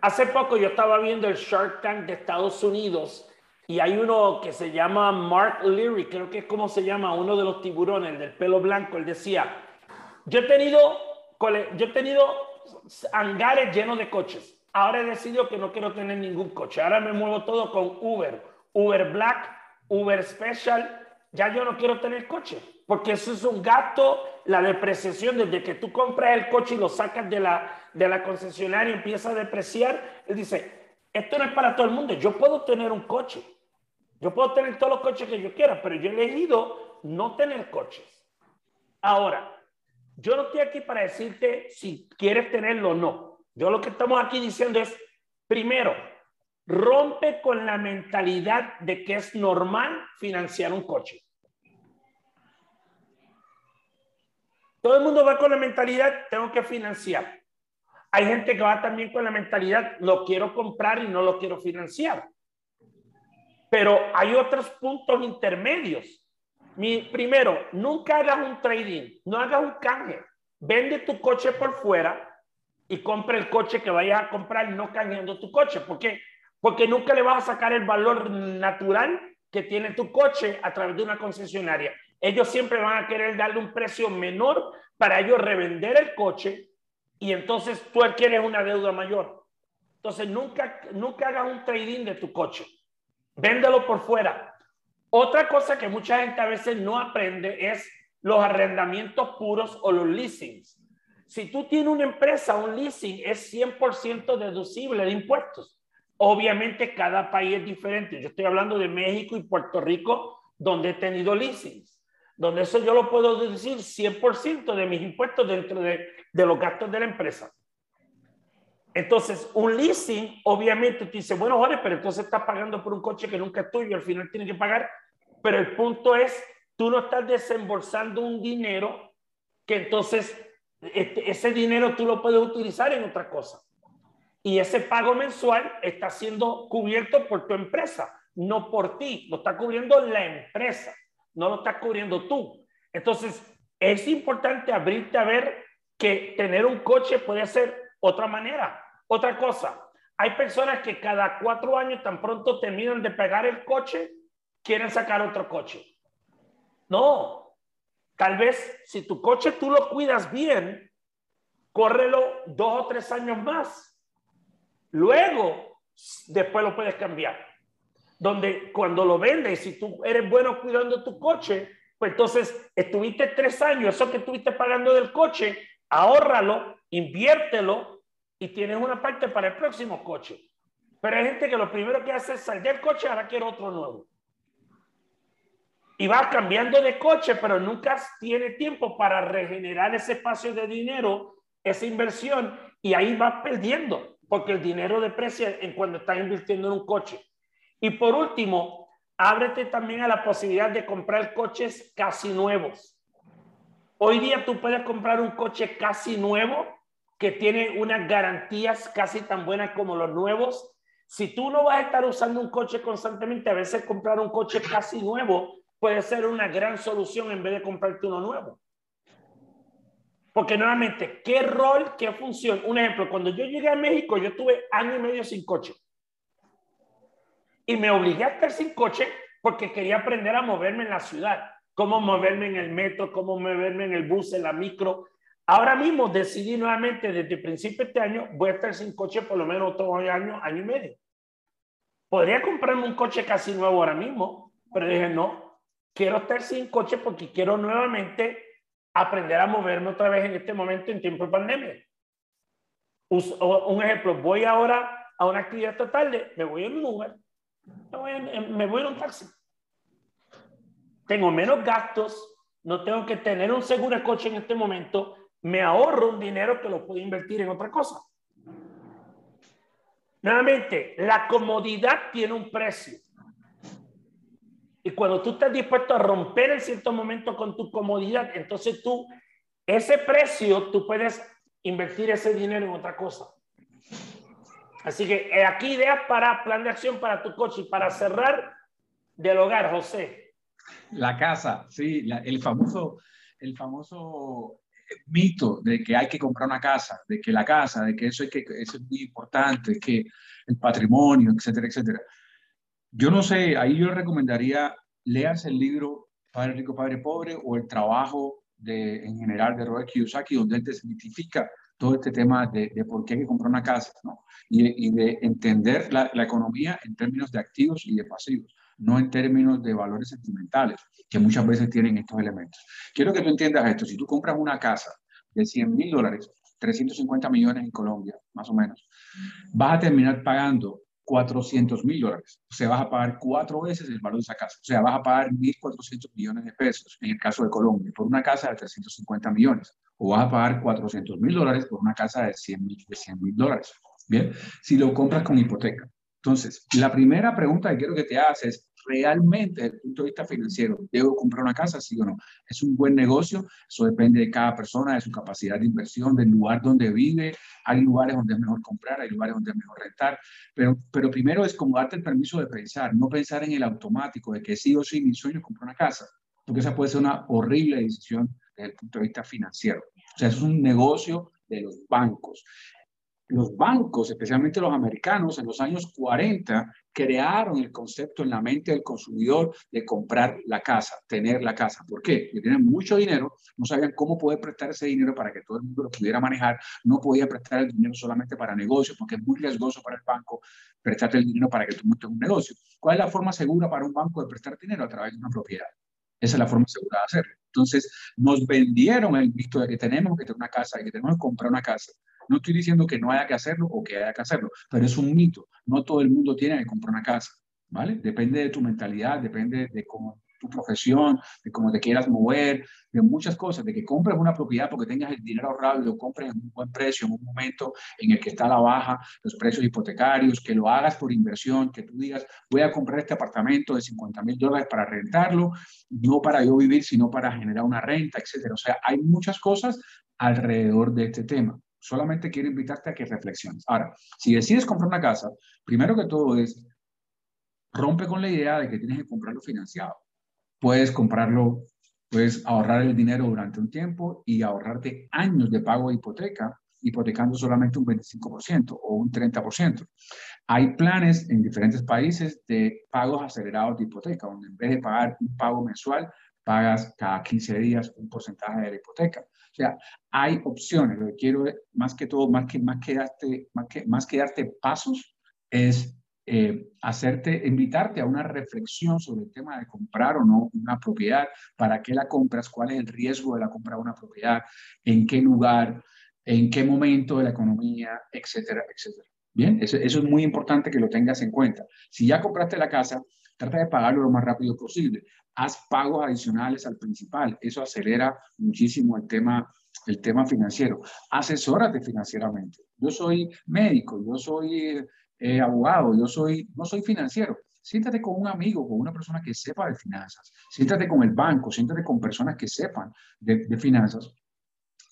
Hace poco yo estaba viendo el Shark Tank de Estados Unidos y hay uno que se llama Mark Leary, creo que es como se llama, uno de los tiburones del pelo blanco. Él decía, yo he tenido, yo he tenido hangares llenos de coches. Ahora he decidido que no quiero tener ningún coche. Ahora me muevo todo con Uber, Uber Black, Uber Special. Ya yo no quiero tener coche, porque eso es un gasto, la depreciación, desde que tú compras el coche y lo sacas de la, de la concesionaria y empieza a depreciar. Él dice, esto no es para todo el mundo. Yo puedo tener un coche. Yo puedo tener todos los coches que yo quiera, pero yo he elegido no tener coches. Ahora, yo no estoy aquí para decirte si quieres tenerlo o no. Yo lo que estamos aquí diciendo es, primero, rompe con la mentalidad de que es normal financiar un coche. Todo el mundo va con la mentalidad, tengo que financiar. Hay gente que va también con la mentalidad, lo quiero comprar y no lo quiero financiar. Pero hay otros puntos intermedios. Mi, primero, nunca hagas un trading, no hagas un canje. Vende tu coche por fuera y compra el coche que vayas a comprar no canjeando tu coche. ¿Por qué? Porque nunca le vas a sacar el valor natural que tiene tu coche a través de una concesionaria. Ellos siempre van a querer darle un precio menor para ellos revender el coche y entonces tú adquieres una deuda mayor. Entonces nunca, nunca hagas un trading de tu coche. Véndelo por fuera. Otra cosa que mucha gente a veces no aprende es los arrendamientos puros o los leasings. Si tú tienes una empresa, un leasing es 100% deducible de impuestos. Obviamente cada país es diferente. Yo estoy hablando de México y Puerto Rico, donde he tenido leasings, donde eso yo lo puedo deducir 100% de mis impuestos dentro de, de los gastos de la empresa. Entonces, un leasing, obviamente, te dice, bueno, Jorge, pero entonces estás pagando por un coche que nunca es tuyo, al final tienes que pagar. Pero el punto es, tú no estás desembolsando un dinero que entonces este, ese dinero tú lo puedes utilizar en otra cosa. Y ese pago mensual está siendo cubierto por tu empresa, no por ti. Lo está cubriendo la empresa, no lo está cubriendo tú. Entonces, es importante abrirte a ver que tener un coche puede ser otra manera. Otra cosa, hay personas que cada cuatro años tan pronto terminan de pegar el coche, quieren sacar otro coche. No, tal vez si tu coche tú lo cuidas bien, córrelo dos o tres años más. Luego, después lo puedes cambiar. Donde cuando lo vendes, si tú eres bueno cuidando tu coche, pues entonces estuviste tres años, eso que estuviste pagando del coche, ahórralo, inviértelo y tienes una parte para el próximo coche. Pero hay gente que lo primero que hace es salir del coche, ahora quiere otro nuevo. Y va cambiando de coche, pero nunca tiene tiempo para regenerar ese espacio de dinero, esa inversión, y ahí va perdiendo, porque el dinero deprecia en cuando estás invirtiendo en un coche. Y por último, ábrete también a la posibilidad de comprar coches casi nuevos. Hoy día tú puedes comprar un coche casi nuevo que tiene unas garantías casi tan buenas como los nuevos. Si tú no vas a estar usando un coche constantemente, a veces comprar un coche casi nuevo puede ser una gran solución en vez de comprarte uno nuevo. Porque nuevamente, ¿qué rol, qué función? Un ejemplo, cuando yo llegué a México, yo tuve año y medio sin coche. Y me obligué a estar sin coche porque quería aprender a moverme en la ciudad. Cómo moverme en el metro, cómo moverme en el bus, en la micro, Ahora mismo decidí nuevamente desde el principio de este año, voy a estar sin coche por lo menos otro año, año y medio. Podría comprarme un coche casi nuevo ahora mismo, pero dije, no, quiero estar sin coche porque quiero nuevamente aprender a moverme otra vez en este momento en tiempo de pandemia. Un ejemplo, voy ahora a una actividad esta tarde, me voy en Uber, me voy en, un taxi. Tengo menos gastos, no tengo que tener un seguro de coche en este momento, me ahorro un dinero que lo puedo invertir en otra cosa. Nuevamente, la comodidad tiene un precio. Y cuando tú estás dispuesto a romper en cierto momento con tu comodidad, entonces tú, ese precio, tú puedes invertir ese dinero en otra cosa. Así que eh, aquí ideas para plan de acción para tu coche y para cerrar del hogar, José. La casa, sí, el famoso, el famoso mito de que hay que comprar una casa, de que la casa, de que eso, es que, eso es muy importante, que el patrimonio, etcétera, etcétera. Yo no sé, ahí yo recomendaría leas el libro Padre Rico, Padre Pobre o el trabajo de, en general de Robert Kiyosaki, donde él desmitifica todo este tema de, de, por qué hay que comprar una casa, ¿no? Y, y de entender la, la, economía en términos de activos y de pasivos, no en términos de valores sentimentales, que muchas veces tienen estos elementos. Quiero que tú entiendas esto, si tú compras una casa de 100 mil dólares, 350 millones en Colombia, más o menos, vas a terminar pagando 400 mil dólares. O sea, vas a pagar cuatro veces el valor de esa casa. O sea, vas a pagar 1.400 millones de pesos en el caso de Colombia por una casa de 350 millones. O vas a pagar 400 mil dólares por una casa de 100 mil dólares. Bien, si lo compras con hipoteca. Entonces, la primera pregunta que quiero que te hagas es, ¿realmente desde el punto de vista financiero debo comprar una casa, sí o no? ¿Es un buen negocio? Eso depende de cada persona, de su capacidad de inversión, del lugar donde vive. Hay lugares donde es mejor comprar, hay lugares donde es mejor rentar. Pero, pero primero es como darte el permiso de pensar, no pensar en el automático de que sí o sí mi sueño es comprar una casa, porque esa puede ser una horrible decisión desde el punto de vista financiero. O sea, es un negocio de los bancos los bancos, especialmente los americanos, en los años 40, crearon el concepto en la mente del consumidor de comprar la casa, tener la casa. ¿Por qué? Porque tienen mucho dinero, no sabían cómo poder prestar ese dinero para que todo el mundo lo pudiera manejar, no podía prestar el dinero solamente para negocios, porque es muy riesgoso para el banco prestarte el dinero para que tú montes un negocio. ¿Cuál es la forma segura para un banco de prestar dinero? A través de una propiedad. Esa es la forma segura de hacerlo. Entonces, nos vendieron el visto de que tenemos que tener una casa y que tenemos que comprar una casa no estoy diciendo que no haya que hacerlo o que haya que hacerlo, pero es un mito. No todo el mundo tiene que comprar una casa, ¿vale? Depende de tu mentalidad, depende de cómo tu profesión, de cómo te quieras mover, de muchas cosas, de que compres una propiedad porque tengas el dinero ahorrado y lo compres en un buen precio, en un momento en el que está la baja, los precios hipotecarios, que lo hagas por inversión, que tú digas, voy a comprar este apartamento de 50 mil dólares para rentarlo, no para yo vivir, sino para generar una renta, etcétera. O sea, hay muchas cosas alrededor de este tema. Solamente quiero invitarte a que reflexiones. Ahora, si decides comprar una casa, primero que todo es rompe con la idea de que tienes que comprarlo financiado. Puedes comprarlo, puedes ahorrar el dinero durante un tiempo y ahorrarte años de pago de hipoteca, hipotecando solamente un 25% o un 30%. Hay planes en diferentes países de pagos acelerados de hipoteca, donde en vez de pagar un pago mensual, pagas cada 15 días un porcentaje de la hipoteca. O sea, hay opciones. Lo que quiero, más que todo, más que, más que, darte, más que, más que darte pasos, es eh, hacerte, invitarte a una reflexión sobre el tema de comprar o no una propiedad, para qué la compras, cuál es el riesgo de la compra de una propiedad, en qué lugar, en qué momento de la economía, etcétera, etcétera. Bien, eso, eso es muy importante que lo tengas en cuenta. Si ya compraste la casa, trata de pagarlo lo más rápido posible haz pagos adicionales al principal. Eso acelera muchísimo el tema, el tema financiero. Asesórate financieramente. Yo soy médico, yo soy eh, abogado, yo soy, no soy financiero. Siéntate con un amigo, con una persona que sepa de finanzas. Siéntate con el banco, siéntate con personas que sepan de, de finanzas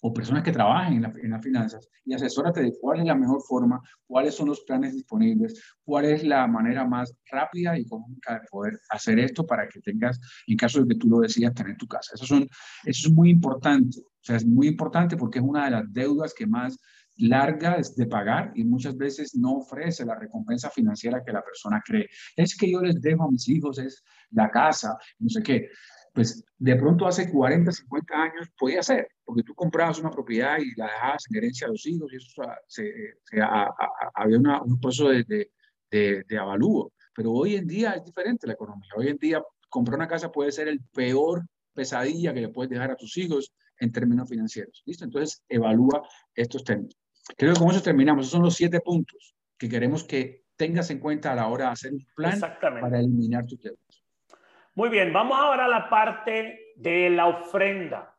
o personas que trabajen en, las finanzas y asesórate de cuál es la mejor forma, cuáles son los planes disponibles, cuál es la manera más rápida y económica de poder hacer esto para que tengas, en caso de que tú lo decidas, tener tu casa. Eso, son, eso es muy importante. O sea, es muy importante porque es una de las deudas que más larga de pagar y muchas veces no ofrece la recompensa financiera que la persona cree. Es que yo les dejo a mis hijos, es la casa, no sé qué pues de pronto hace 40, 50 años podía ser, porque tú comprabas una propiedad y la dejabas en herencia a los hijos y eso se, había un proceso de, de, de, avalúo. Pero hoy en día es diferente la economía. Hoy en día comprar una casa puede ser el peor pesadilla que le puedes dejar a tus hijos en términos financieros. ¿Listo? Entonces evalúa estos términos. Creo que con eso terminamos. Esos son los siete puntos que queremos que tengas en cuenta a la hora de hacer un plan para eliminar tus deudas. Muy bien, vamos ahora a la parte de la ofrenda.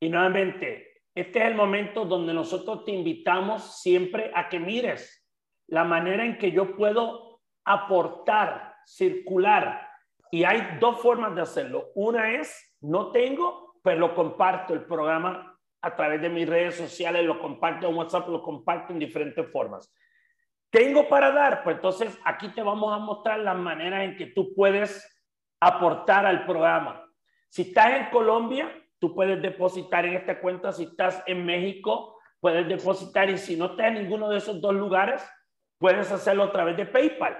Y nuevamente, este es el momento donde nosotros te invitamos siempre a que mires la manera en que yo puedo aportar, circular. Y hay dos formas de hacerlo. Una es, no tengo, pero lo comparto el programa a través de mis redes sociales, lo comparto en WhatsApp, lo comparto en diferentes formas. Tengo para dar, pues entonces aquí te vamos a mostrar las maneras en que tú puedes aportar al programa. Si estás en Colombia, tú puedes depositar en esta cuenta. Si estás en México, puedes depositar. Y si no estás en ninguno de esos dos lugares, puedes hacerlo a través de PayPal.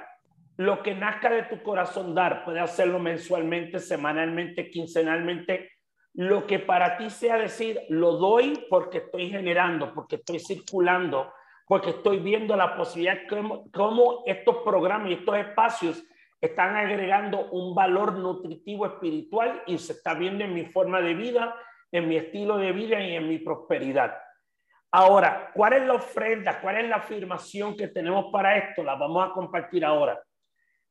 Lo que nazca de tu corazón dar, puedes hacerlo mensualmente, semanalmente, quincenalmente. Lo que para ti sea decir, lo doy porque estoy generando, porque estoy circulando, porque estoy viendo la posibilidad cómo, cómo estos programas y estos espacios están agregando un valor nutritivo espiritual y se está viendo en mi forma de vida, en mi estilo de vida y en mi prosperidad. Ahora, ¿cuál es la ofrenda? ¿Cuál es la afirmación que tenemos para esto? La vamos a compartir ahora.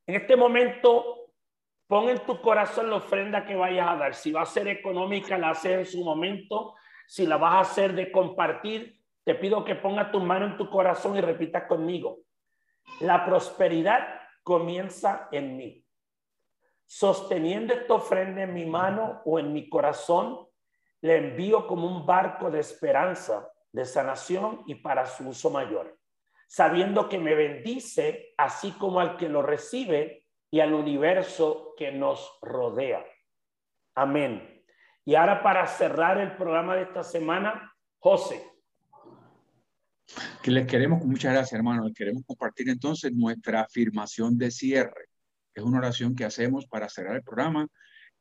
En este momento, pon en tu corazón la ofrenda que vayas a dar. Si va a ser económica, la haces en su momento. Si la vas a hacer de compartir, te pido que pongas tu mano en tu corazón y repitas conmigo. La prosperidad comienza en mí. Sosteniendo esta ofrenda en mi mano o en mi corazón, le envío como un barco de esperanza, de sanación y para su uso mayor, sabiendo que me bendice así como al que lo recibe y al universo que nos rodea. Amén. Y ahora para cerrar el programa de esta semana, José, que les queremos, muchas gracias hermano, les queremos compartir entonces nuestra afirmación de cierre. Es una oración que hacemos para cerrar el programa,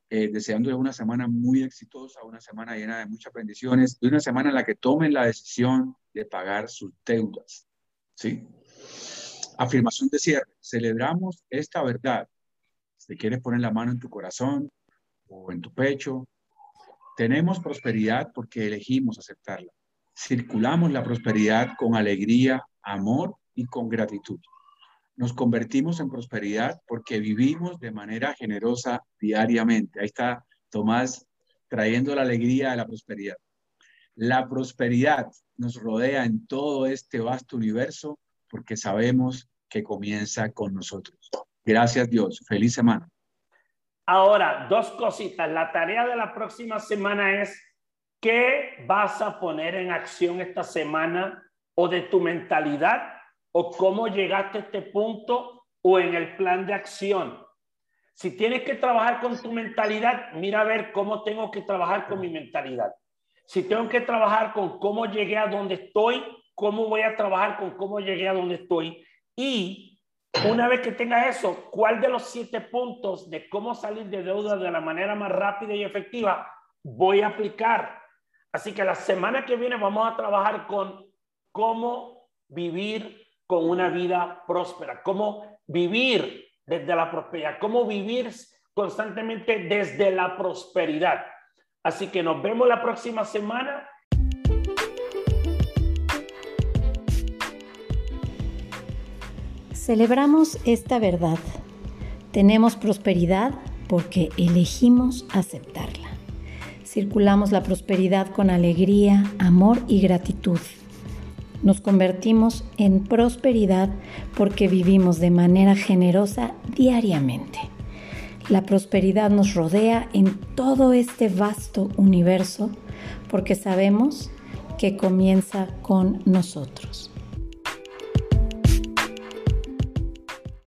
eh, una semana muy exitosa, una semana llena de muchas bendiciones y una semana en la que tomen la decisión de pagar sus deudas. ¿Sí? Afirmación de cierre. Celebramos esta verdad. Si quieres poner la mano en tu corazón o en tu pecho, tenemos prosperidad porque elegimos aceptarla circulamos la prosperidad con alegría, amor y con gratitud. Nos convertimos en prosperidad porque vivimos de manera generosa diariamente. Ahí está Tomás trayendo la alegría de la prosperidad. La prosperidad nos rodea en todo este vasto universo porque sabemos que comienza con nosotros. Gracias Dios. Feliz semana. Ahora, dos cositas. La tarea de la próxima semana es ¿Qué vas a poner en acción esta semana o de tu mentalidad o cómo llegaste a este punto o en el plan de acción? Si tienes que trabajar con tu mentalidad, mira a ver cómo tengo que trabajar con mi mentalidad. Si tengo que trabajar con cómo llegué a donde estoy, cómo voy a trabajar con cómo llegué a donde estoy. Y una vez que tenga eso, ¿cuál de los siete puntos de cómo salir de deuda de la manera más rápida y efectiva voy a aplicar? Así que la semana que viene vamos a trabajar con cómo vivir con una vida próspera, cómo vivir desde la prosperidad, cómo vivir constantemente desde la prosperidad. Así que nos vemos la próxima semana. Celebramos esta verdad. Tenemos prosperidad porque elegimos aceptarla circulamos la prosperidad con alegría, amor y gratitud. Nos convertimos en prosperidad porque vivimos de manera generosa diariamente. La prosperidad nos rodea en todo este vasto universo porque sabemos que comienza con nosotros.